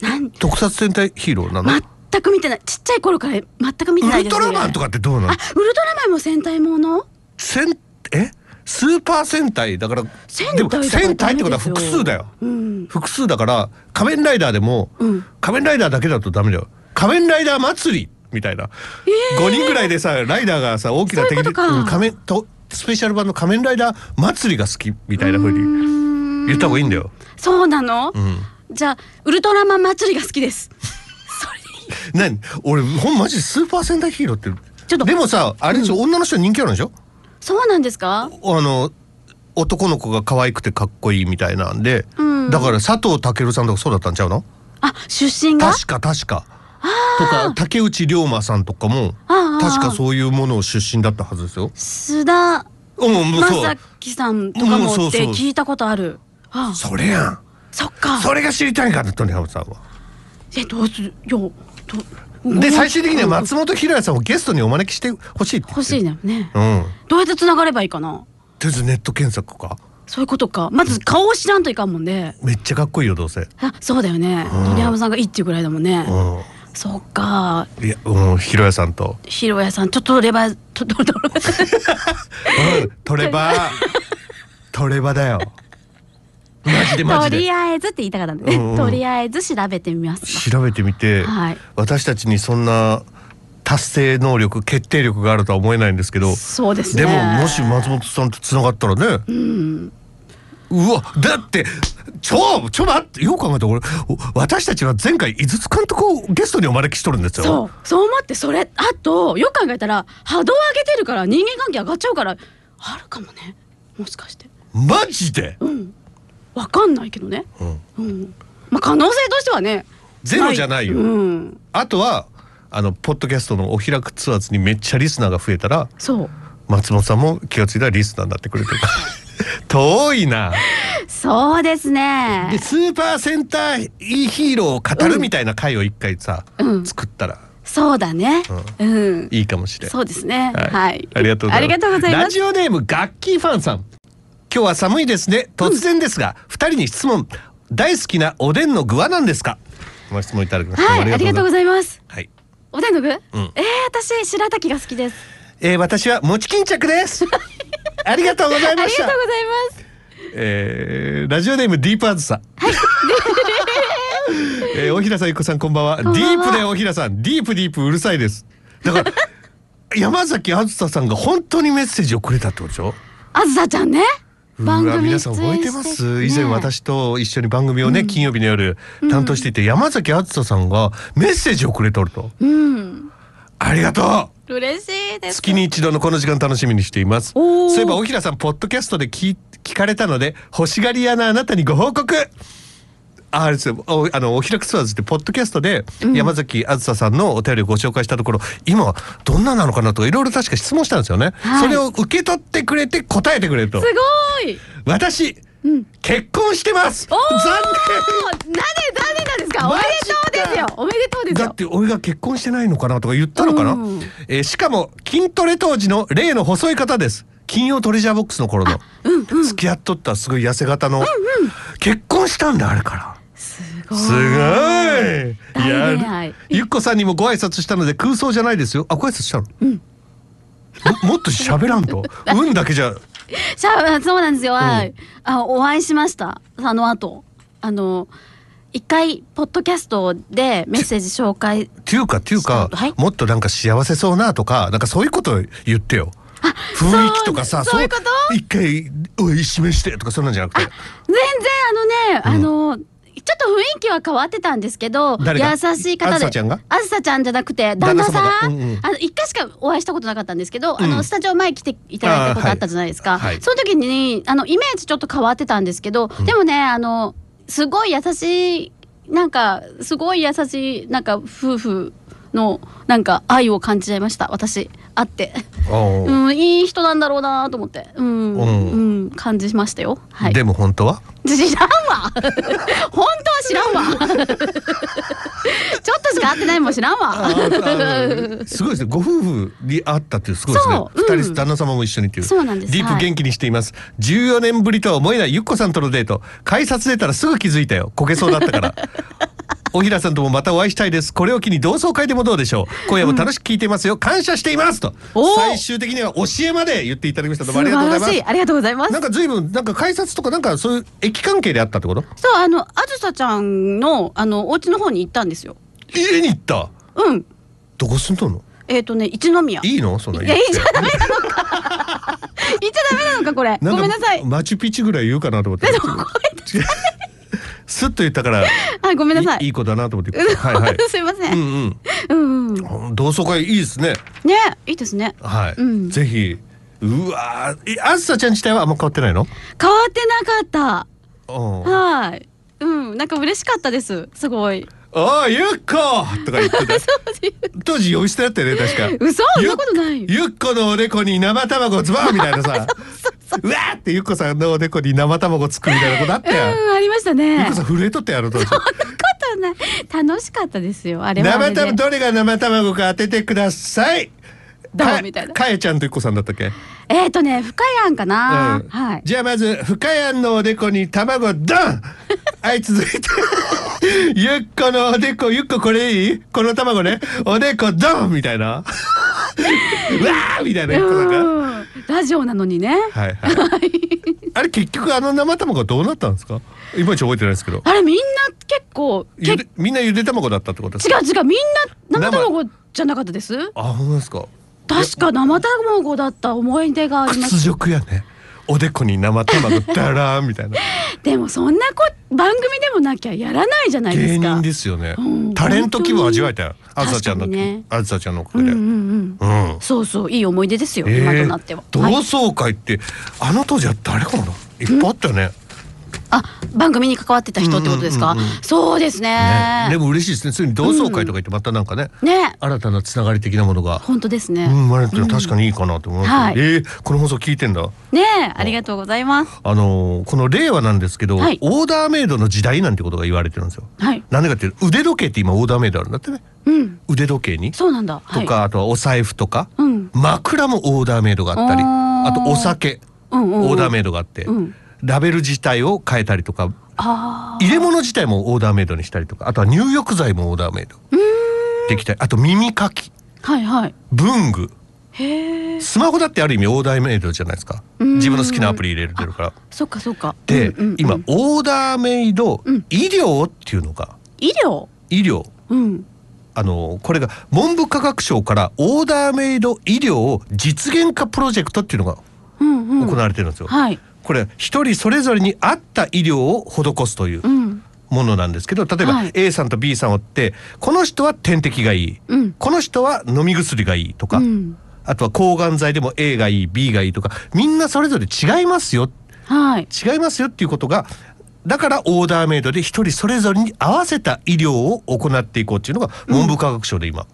なん？特撮戦隊ヒーローなの、全く見てない。ちっちゃい頃から全く見てウないですルトラマンとかってどうなの？あウルトラマンも戦隊もの？戦え？スーパー戦隊だから戦で戦隊ってことは複数だよ。うん。複数だから仮面ライダーでも、うん。仮面ライダーだけだとダメだよ。仮面ライダー祭りみたいな、5人ぐらいでさライダーがさ大きな敵で仮面とスペシャル版の仮面ライダー祭りが好きみたいな風に言った方がいいんだよ。そうなの、うん。じゃあウルトラマン祭りが好きです。何？俺ほんマジでスーパー戦隊ヒーローって。ちょっと。でもさあれでしょ、女の人人気あるんでしょ？そうなんですか？あの男の子が可愛くてかっこいいみたいなんで、うん。だから佐藤健さんとかそうだったんちゃうの？あ出身が？確か確か。とか竹内涼真さんとかも確かそういうものを出身だったはずですよ。須田うんもうそう。正樹さんとかもって聞いたことある。あそれやん。そっか。それが知りたいんかな鳥浜さんは。えどうする？よどで最終的にはうん松本ひろやさんをゲストにお招きしてほしい欲しいねね。うん。どうやって繋がればいいかな？とりあえずネット検索か。そういうことか。まず顔を知らんといかんもんね。めっちゃかっこいいよどうせ。あそうだよね。うん。鳥山さんがいいっていうぐらいだもんね。うそっか。ん。いやうんひろやさんと。ひろやさん。ちょっとレバーととと うん 取れば。取ればだよ。とり。あえずって言いたかったんでね、うんうん。とりあえず調べてみます。調べてみて、はい。私たちにそんな達成能力決定力があるとは思えないんですけど、そうですね。でももし松本さんとつながったらね、うん。うわだってちょちょ待ってよく考えたら俺お私たちは前回井筒監督をゲストにお招きしとるんですよ。そうそう思ってそれあとよく考えたら波動上げてるから人間関係上がっちゃうからあるかもね。もしかして。マジで、うんわかんないけどね。うん。うん。まあ可能性としてはね。ゼロじゃないよ。うん。あとはあのポッドキャストのお開くツアーズにめっちゃリスナーが増えたらそう。松本さんも気がついたらリスナーになってくれてる 遠いな。そうですね。でスーパーセンターヒーローを語るみたいな回を一回さ、うん。作ったら。そうだね。うん、いいかもしれん。そうですね。はい、ありがとうございありがとうございます。ラジオネームガッキーファンさん今日は寒いですね。突然ですが、二人に質問。大好きなおでんの具は何ですか？ご質問いただきました、はいありがとうごいざいます。はい。おでんの具、ん。えー、私白滝が好きです。えー、私は餅巾着です。ありがとうございありがとうございます。えーラジオネームディープアズサ。えー、大平さん、ゆっこさん、こんばんは。んばんは。ディープで大平さん、ディープディープうるさいです。だから。山崎あずささんが本当にメッセージをくれたってことでしょ？あずさちゃんね番組皆さん覚えてま出す、ね。以前私と一緒に番組をね、金曜日の夜担当していて、山崎あずささんがメッセージをくれとると。うん。ありがとう。嬉しいです。月に一度のこの時間楽しみにしています。そういえば大平さんポッドキャストで聞聞かれたので欲しがり屋なあなたにご報告ああれですよ。おあのお開くツアーズってポッドキャストで山崎あずささんのお便りをご紹介したところ、今どんななのかなとかいろいろ確か質問したんですよね、はい。それを受け取ってくれて答えてくれると。すごい。私、ん。結婚してます。残なんで残念なんですか？おめでとうですよ。おめでとうですだって俺が結婚してないのかなとか言ったのかな、うん。えーしかも筋トレ当時の例の細い方です。金曜トレジャーボックスの頃の。うんうん。付き合っとったすごい痩せ型の、結婚したんだあれからすごい。いやゆっこさんにもご挨拶したので空想じゃないですよ。あご挨拶したの、も もっと喋らんと？運だけじゃ。しゃそうなんですよ、はい。あお会いしました。あの後。あの一回ポッドキャストでメッセージ紹介っていうかっていうか、はい。もっとなんか幸せそうなとかなんかそういうこと言ってよ。雰囲気とかさそういうこと？一回おい示してとかそんなんじゃなくて。全然あのね、あのちょっと雰囲気は変わってたんですけど優しい方であずさちゃんが？あずさちゃんじゃなくて旦那さん？あの一回しかお会いしたことなかったんですけど、あうん。のスタジオ前来ていただいたことあったじゃないですか、その時にあのイメージちょっと変わってたんですけど、でもねあのすごい優しいなんかすごい優しいなんか夫婦のなんか愛を感じちゃいました。私会って、おううん、いい人なんだろうなと思って、うんうん。うん、感じましたよ。はい。でも本当は？知らんわ。本当は知らんわ。ちょっとしか会ってないもん知らんあわーすごいですね。ご夫婦に会ったっていうすごいですね。そう。うん。二人旦那様も一緒にっていう。そうなんです。はいディープ元気にしています、14年ぶりとは思えないゆっこさんとのデート。改札出たらすぐ気づいたよ。こけそうだったからおひらさんともまたお会いしたいです。これを機に同窓会でもどうでしょう。今夜も楽しく聞いていますよ、感謝しています。と最終的には教えまで言っていただきましたどうもあ素りがとうございます。ありがとうございます。なんか随分なんか改札とかなんかそういう駅関係であったってこと？そうあのあずさちゃんのあのお家の方に行ったんですよ。家に行った？うん。どこ住んどんの？えっ、とね一宮。いいの？そんないや言っじゃダメなのか？言っちゃダメなのかこれ。ごめんなさい。マチュピチュぐらい言うかなと思って。スッと言ったから はいごめんなさい。いいい子だなと思ってはいはい。すいません、うんうん。うんうん。同窓会いいですね。ねいいですね。はい、うん。ぜひ。うわあずさちゃん自体はあんま変わってないの？変わってなかった。うん。はい。うん。なんか嬉しかったです。すごいおいゆっこ!とか言ってた。当時呼び捨てだったよね確か。嘘そんゆなことない。よゆっこのおでこに生卵ズボンみたいなさ。うわーってゆっこさんのおでこに生卵つくみたいなことあったやんうんありましたゆねっこさん震えとったやろ当時。そんなことない。楽しかったですよあれは生卵どれが生卵か当ててくださいかどうみたいな。かえちゃんとゆっこさんだったっけ？えっ、とね深谷かな、うん。はい。じゃあまず深谷のおでこに卵ドン！はい続いて。ゆっこのおでこゆっここれいい？この卵ね。おでこドン！みたいな。う わーみたいなゆっこさんが。うん。ラジオなのにね。はいはい。あれ結局あの生卵はどうなったんですか？いまいち覚えてないですけど。あれみんな結構けゆでみんなゆで卵だったってことですか？違う違うみんな生卵じゃなかったです。あ本当ですか？確か生卵だった思い出がありま屈す辱やね。おでこに生卵ダラーン みたいな。でもそんなこ番組でもなきゃやらないじゃないですか。芸人ですよね、うんタレント気分味わえたよ。あずさちゃんの、ね。あずさちゃんのおかげで、うんうんうん。うん。そうそういい思い出ですよ、えー今となっては、同はい。窓会って、あの当時は誰かないっぱいあったよね。あ番組に関わってた人ってことですか、そうですね。ね。でも嬉しいですね。ついに同窓会とか言ってまたなんかね、ね。新たなつながり的なものが。本当ですね、うん、生まれるっていうのは確かにいいかなと思います、はい。えーこの放送聞いてんだ。ねありがとうございます。あのーこの令和なんですけど、はい。オーダーメイドの時代なんてことが言われてるんですよ。はい。なんでかっていうと腕時計って今オーダーメイドあるんだってね。うん。腕時計に。そうなんだ。とか、あとはお財布とか、うん。枕もオーダーメイドがあったり、あとお酒、うん。オーダーメイドがあって、うんラベル自体を変えたりとかあ入れ物自体もオーダーメイドにしたりとかあとは入浴剤もオーダーメイドできたりあと耳かき。あはいはい。文具。スマホだってある意味オーダーメイドじゃないですか。うん。自分の好きなアプリ入れてるから。そっかそっか。で、うんうんうん。今オーダーメイドうん。医療っていうのが医療？医療。うん。あのこれが文部科学省からオーダーメイド医療実現化プロジェクトっていうのがうんうん。行われてるんですよ、はいこれ一人それぞれに合った医療を施すといううん。ものなんですけど例えばはい。A さんと B さんをってこの人は点滴がいい、うん。この人は飲み薬がいいとか、うん。あとは抗がん剤でも A がいい B がいいとかみんなそれぞれ違いますよ。はい。違いますよっていうことがだからオーダーメイドで一人それぞれに合わせた医療を行っていこうっていうのが文部科学省で今、おお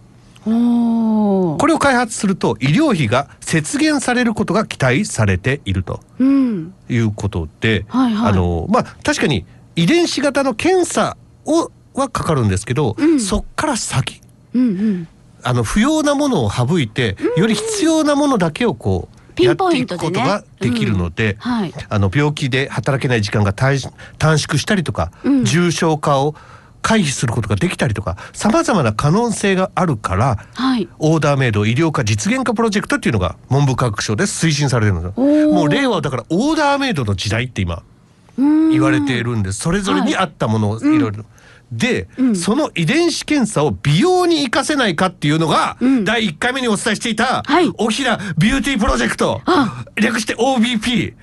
これを開発すると医療費が節減されることが期待されているとうん。いうことで、はいはい。あのまあ確かに遺伝子型の検査をはかかるんですけど、うん。そっから先。うんうん。あの不要なものを省いて、より必要なものだけをこうやっていくことができるので、はい。あの病気で働けない時間が短短縮したりとか、うん。重症化を回避することができたりとかさまざまな可能性があるからはい。オーダーメイド医療化実現化プロジェクトっていうのが文部科学省で推進されてるんですもう令和はだからオーダーメイドの時代って今言言われているんです。それぞれに合ったものをいろいろ。で、うん。その遺伝子検査を美容に活かせないかっていうのが、うん。第1回目にお伝えしていた、はい。おひらビューティープロジェクトあ略して OBP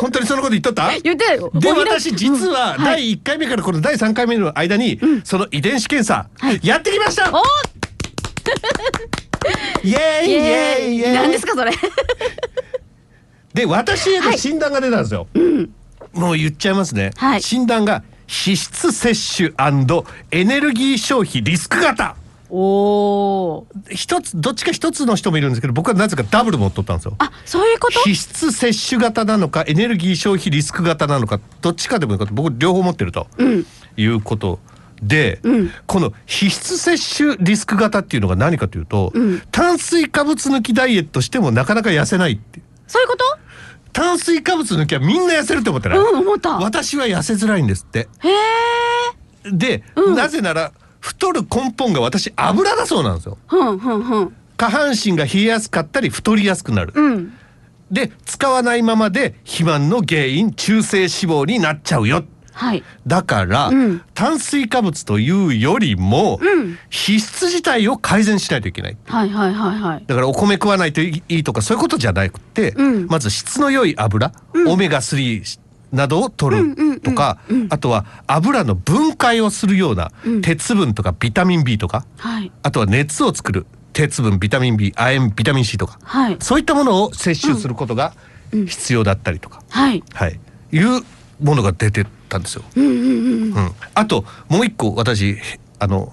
本当にそのこと言っとった？言ってたよ。で私実はうん。はい。第1回目からこの第3回目の間に、その遺伝子検査、はい。やってきました！おイエーイイエーイ。イエーイ何ですかそれ？で私への診断が出たんですよ、もう言っちゃいますね、はい。診断が脂質摂取エネルギー消費リスク型。おお一つどっちか一つの人もいるんですけど僕はなぜかダブル持っとったんですよ。あそういうこと？脂質摂取型なのかエネルギー消費リスク型なのかどっちかでもいいか僕両方持ってるとうん。いうことで、うん。この脂質摂取リスク型っていうのが何かというと、うん。炭水化物抜きダイエットしてもなかなか痩せないってそういうこと？炭水化物抜きはみんな痩せるって思ってない、うん思った。私は痩せづらいんですって。へえで、うん。なぜなら太る根本が私油だそうなんですよ。ふんふんふん。下半身が冷えやすかったり太りやすくなる、うん。で使わないままで肥満の原因中性脂肪になっちゃうよはい。だから、うん。炭水化物というよりも、うん。脂質自体を改善しないといけない。はいはいはいはい。だからお米食わないといいとかそういうことじゃなくて、うん。まず質の良い油、うん。オメガ3などを取る。とか、あとは油の分解をするような鉄分とかビタミン B とか、はい。あとは熱を作る鉄分ビタミン B 亜鉛ビタミン C とか、はい。そういったものを摂取することが必要だったりとか、はい。はい、いうものが出てたんですよ。うん。うんうんうん、あともう一個私あの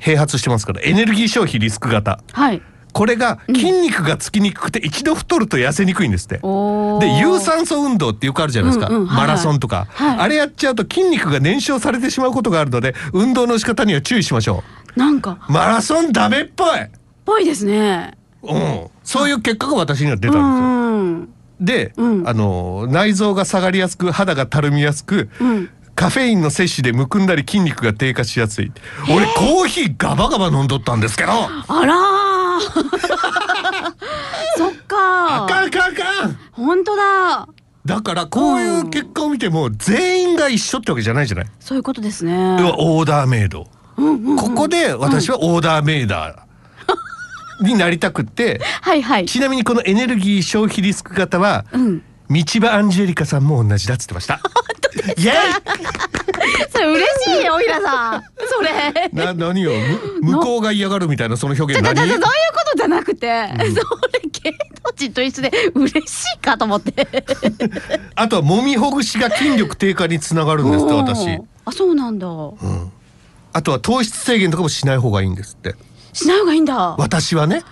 併発してますからエネルギー消費リスク型。はい。これが筋肉がつきにくくて一度太ると痩せにくいんですって。で有酸素運動ってよくあるじゃないですか、うんうんはいはい。マラソンとか、はい。あれやっちゃうと筋肉が燃焼されてしまうことがあるので運動の仕方には注意しましょなんか。うマラソンダメっぽい、ぽいですね。うん、そういう結果が私には出うたんですよ。んで、うん。あの内臓が下がりやすく肌がたるみやすく、うん。カフェインの摂取でむくんだり筋肉が低下しやすい。俺コーヒーガバガバ飲んどったんですけど。ああらー。そっか。かんあかんあかん。本当だ。だからこういう結果を見ても全員が一緒ってわけじゃないじゃない、そういうことですね。オーダーメイド、うんうんうん。ここで私はオーダーメイダーになりたくって。はいはい。ちなみにこのエネルギー消費リスク型はうん。道場アンジェリカさんも同じだっつってました。イエそれ嬉しいよおひらさん。それ。イな何よ？む向こうが嫌がるみたいなその表現何？そういうことじゃなくて、それ芸能人と一緒で嬉しいかと思って。あとは揉みほぐしが筋力低下につながるんですって私。あそうなんだ、うん。あとは糖質制限とかもしない方がいいんですってしない方がいいんだ。私はね。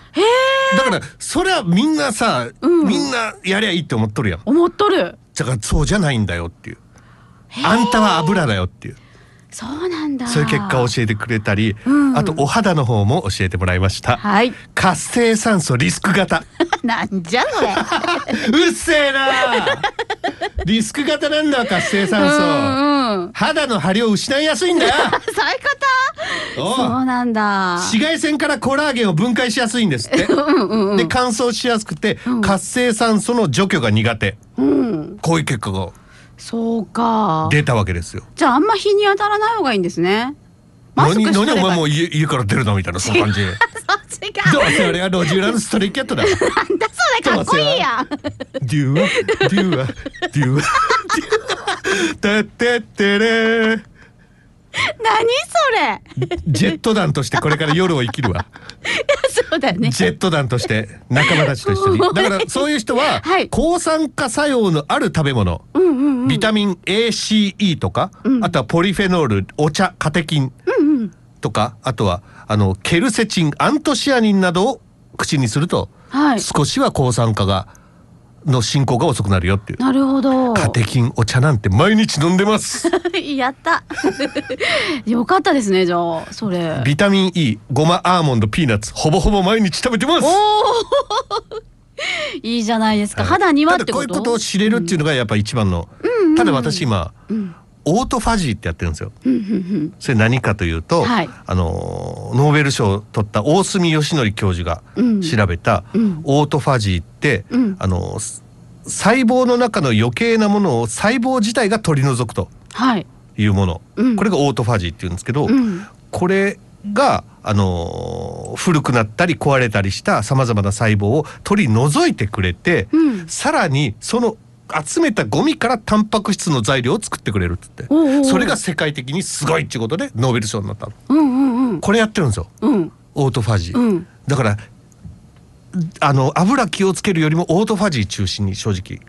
だからそれはみんなさ、うん。みんなやりゃいいって思っとるやん。思っとる。だからそうじゃないんだよっていう。あんたは油だよっていうそうなんだ。そういう結果を教えてくれたり、うん。あとお肌の方も教えてもらいました、はい。活性酸素リスク型。なんじゃそれ。うっせえな。リスク型なんだ活性酸素、うんうん。肌の張りを失いやすいんだよ。そういうこと？そうなんだ。紫外線からコラーゲンを分解しやすいんですって。うんうんうん。で乾燥しやすくて、活性酸素の除去が苦手。うん。こういう結果がそうか。出たわけですよ。じゃああんま日に当たらない方がいいんですね。マスク何何お前もう家家から出るなみたいなその感じ。違うどうせあれは路地裏の stray cat だ。なんだそれかっこいいや。んデュアデュアデュアデュア。てってってれ 何それ。ジェット団としてこれから夜を生きるわ。そうだよね。ジェット団として仲間たちと一緒に。だからそういう人ははい。抗酸化作用のある食べ物。うんうんうんビタミン ACE とか、あとはポリフェノールお茶カテキンうんうん。とかあとはあのケルセチンアントシアニンなどを口にすると、はい。少しは抗酸化がの進行が遅くなるよっていう。なるほど。カテキンお茶なんて毎日飲んでます。やった。よかったですねじゃあそれ。ビタミン E、ごまアーモンド、ピーナッツほぼほぼ毎日食べてます。いいじゃないですか、肌にはってこと？ただこういうことを知れるっていうのがやっぱ一番の。ただ私今、オートファジーってやってるんですよ。それ何かというと、はい。あのノーベル賞を取った大隅義則教授がうん。調べたうん。オートファジーって、うん。あのす細胞の中の余計なものを細胞自体が取り除くとはい。いうもの、うん。これがオートファジーっていうんですけど、うん。これがあの古くなったり壊れたりしたさまざまな細胞を取り除いてくれて、うん。さらにその集めたゴミからタンパク質の材料を作ってくれるっつって。おうおうおうそれが世界的にすごいっていうことでノーベル賞になったの。うんうんうん。これやってるんですよ。うん。オートファジー、うん。だからあの油気をつけるよりもオートファジー中心に正直。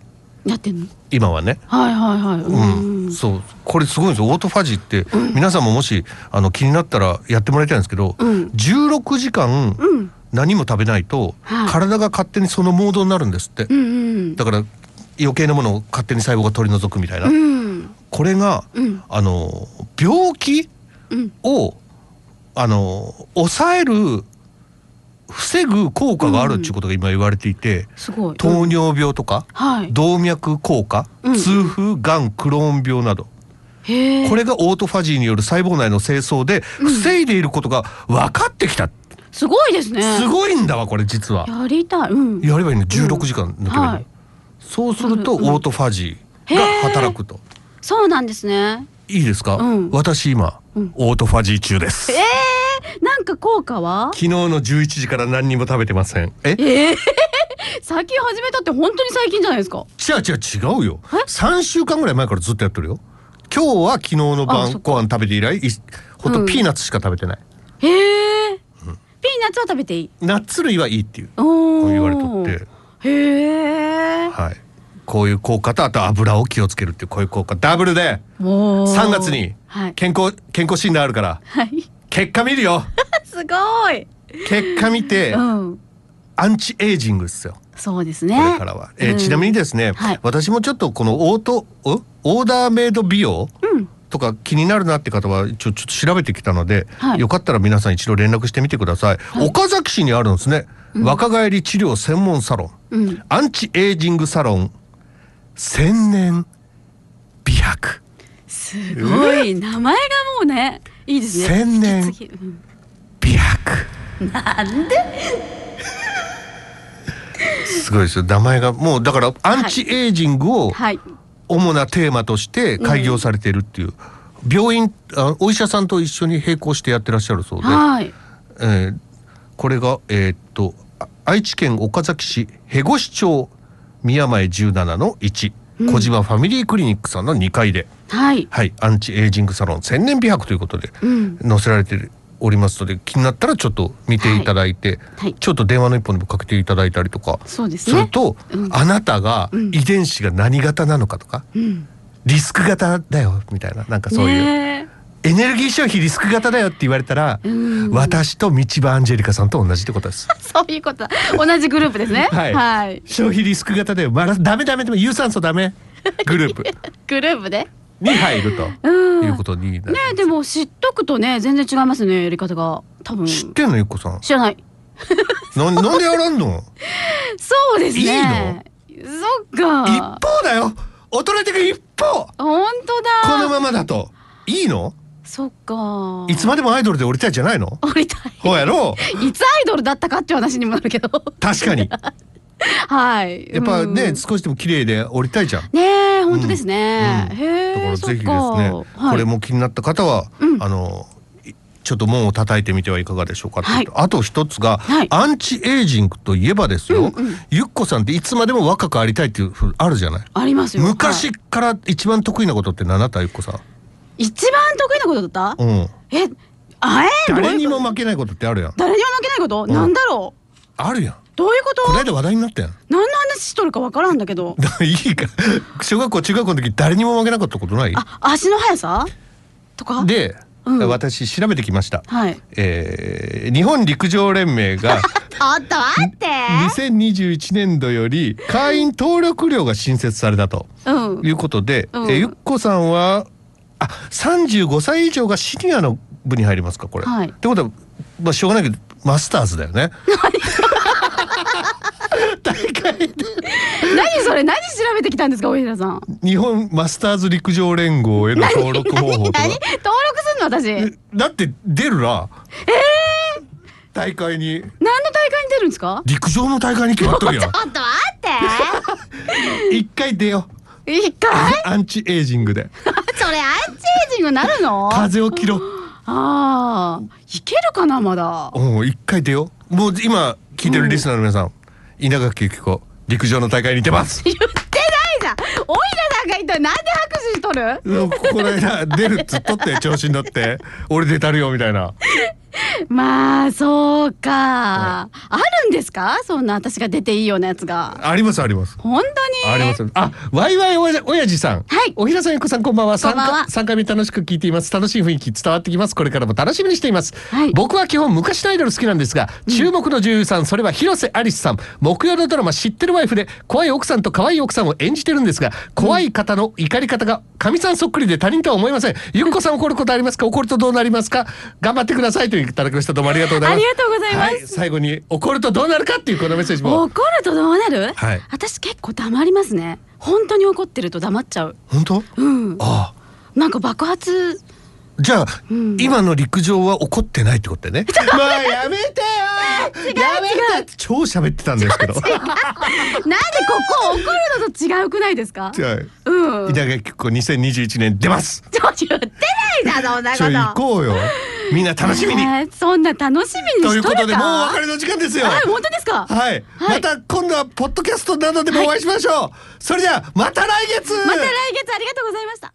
やってんの？今はね。はいはいはい。うん、そう。これすごいんですよ。オートファジーって、皆さんももしあの気になったらやってもらいたいんですけど、うん。16時間うん。何も食べないと、はい。体が勝手にそのモードになるんですって、うんうん。だから余計なものを勝手に細胞が取り除くみたいな、うん。これが、うん。あの病気うん。をあの抑える防ぐ効果があるっていうことが今言われていて、い。糖尿病とか、はい。動脈硬化、うん。痛風がんクローン病など。これがオートファジーによる細胞内の清掃で防いでいることが分かってきた、すごいですね。すごいんだわこれ実は。やりたい。うん。やればいいの16時間抜けばいいの、はいそうするとうんオートファジーが働くと、そうなんですね。いいですか、うん。私今、うん。オートファジー中です。えー、なんか効果は？昨日の11時から何にも食べてません。え？えー、最近始めたって本当に最近じゃないですか。違う違う違うよ。え？3週間ぐらい前からずっとやってるよ。今日は昨日の晩ご飯食べて以来いほんうん。とピーナッツしか食べてない、へえ、ピーナッツは食べていい。ナッツ類はいいっていう。言われとって。へえはいこういう効果とあと油を気をつけるっていうこういう効果。ダブルでおー。3月にはい、健康健康診断あるから。はい、結果見るよ。すごい、結果見てうん、アンチエイジングですよ。そうですこねれからは、えーうん。ちなみにですね、はい。私もちょっとこのオートおオーダーメイド美容？うん。とか気になるなって方は一応ちょっと調べてきたので、はい。よかったら皆さん一度連絡してみてください、岡崎市にあるんですね、若返り治療専門サロン。うん。アンチエイジングサロン千年美白。すごい。名前がもうねいいですね。千年美白。なんで？すごいですよ。名前がもうだからアンチエイジングをはい。主なテーマとして開業されているっていう、病院あお医者さんと一緒に並行してやってらっしゃるそうで、はい。えーこれがえーっとあ愛知県岡崎市辺越町宮前17の1、小島ファミリークリニックさんの2階で、はい。はい、アンチエイジングサロン千年美白ということでうん。載せられておりますので気になったらちょっと見ていただいて、はい。ちょっと電話の一本でもかけていただいたりとかそうですね。すると、うん。あなたがうん。遺伝子が何型なのかとか、うん。リスク型だよみたいななんかそういう、ねエネルギー消費リスク型だよって言われたら、うん。私と道場アンジェリカさんと同じってことです。え そういうこと。同じグループですね。はい。はい、消費リスク型だよ、まだダメダメでも有酸素ダメ。グループ。グループで？に入るとうん。いうことに。ねでも知っとくとね全然違いますねやり方が。多分。知ってんのゆっこさん？知らない。ななんでやらんの？そうですね。そっか。一方だよ。衰えてく一方。本当だ。このままだと。いいの？そっか。いつまでもアイドルで降りたいじゃないの？降りたい。ほうやろ？う。いつアイドルだったかっていう話にもなるけど。確かに。はい。やっぱね、うん。少しでも綺麗で降りたいじゃん。ねえ本当ですね、うん。へえだからぜひですね、はい、これも気になった方は、うん。あのいちょっと門を叩いてみてはいかがでしょうかと。はい。あと一つが、はい。アンチエイジングといえばですよ、うんうん。ゆっこさんっていつまでも若くありたいっていうふあるじゃない？ありますよ。昔はい。から一番得意なことって何だった？ゆっこさ一番得意なことだった？ん、うん、えあえ誰にも負けないことってあるやん。誰にも負けないこと、ん。なんだろう？あるやん。どういうこと？この間話題になったやん。何の話しとるかわからんだけど。いいか。小学校中学校の時誰にも負けなかったことない？あ足の速さ？とか？で、うん。私調べてきました、はい。えー日本陸上連盟が ちょっと待って。2021年度より会員登録料が新設されたとうん。いうことで、うん。えゆっこさんはあ35歳以上がシニアの部に入りますかこれ。はい。ってことは、まあ、しょうがないけどマスターズだよね。大会で何それ何調べてきたんですか大平さん。日本マスターズ陸上連合への登録方法何登録すんの私。何のえだって出るな。大会に。大会に出るんですか？陸上の大会に決まっとるやん。ちょ。っと待って。一回出よう。一回？アンチエイジングでジングなるの？風を切ろう。ああいけるかなまだうん、一回出よう。もう今聞いてるリスナーの皆さん、稲垣由紀子陸上の大会に出ます。言ってないじゃんおいらさんが言ったらなんで拍手しとる？うんこの間出るっつっとって調子に乗って俺出たるよみたいな。まあそうか、あるんですか？そんな私が出ていいようなやつがありますあります。本当に？あります。あ、ワイワイおやおやじさん。はいおひらさんゆっこさんこんばんは。こんばんは三回三回目楽しく聞いています。楽しい雰囲気伝わってきます。これからも楽しみにしています。はい僕は基本昔のアイドル好きなんですが、注目の女優さんそれは広瀬アリスさん。木曜のドラマ知ってるワイフで怖い奥さんと可愛い奥さんを演じてるんですが、怖い方の怒り方がかみさんそっくりで他人とは思いません。ゆっこさん怒ることありますか？怒るとどうなりますか？頑張ってくださいといただきました。どうもありがとうございます。ありがとうございますはい、最後に怒るとどうなるかっていうこのメッセージも。怒るとどうなる、はい私結構黙りますね本当に怒ってると黙っちゃう本当？うんああ。なんか爆発じゃあ、うん今の陸上は怒ってないってことだよね。まあやめてよやめて超喋ってたんですけど。なんでここ怒るのと違うくないですか？じゃあうん。稲垣結構2021年出ます。ちょ言ってないじゃんそんなこちょ行とこうよ。みんな楽しみに。はい。そんな楽しみにということでもうお別れの時間ですよ。はい本当ですか？はい、はい。また今度はポッドキャストなどでもお会いしましょう、それではまた来月。また来月ありがとうございました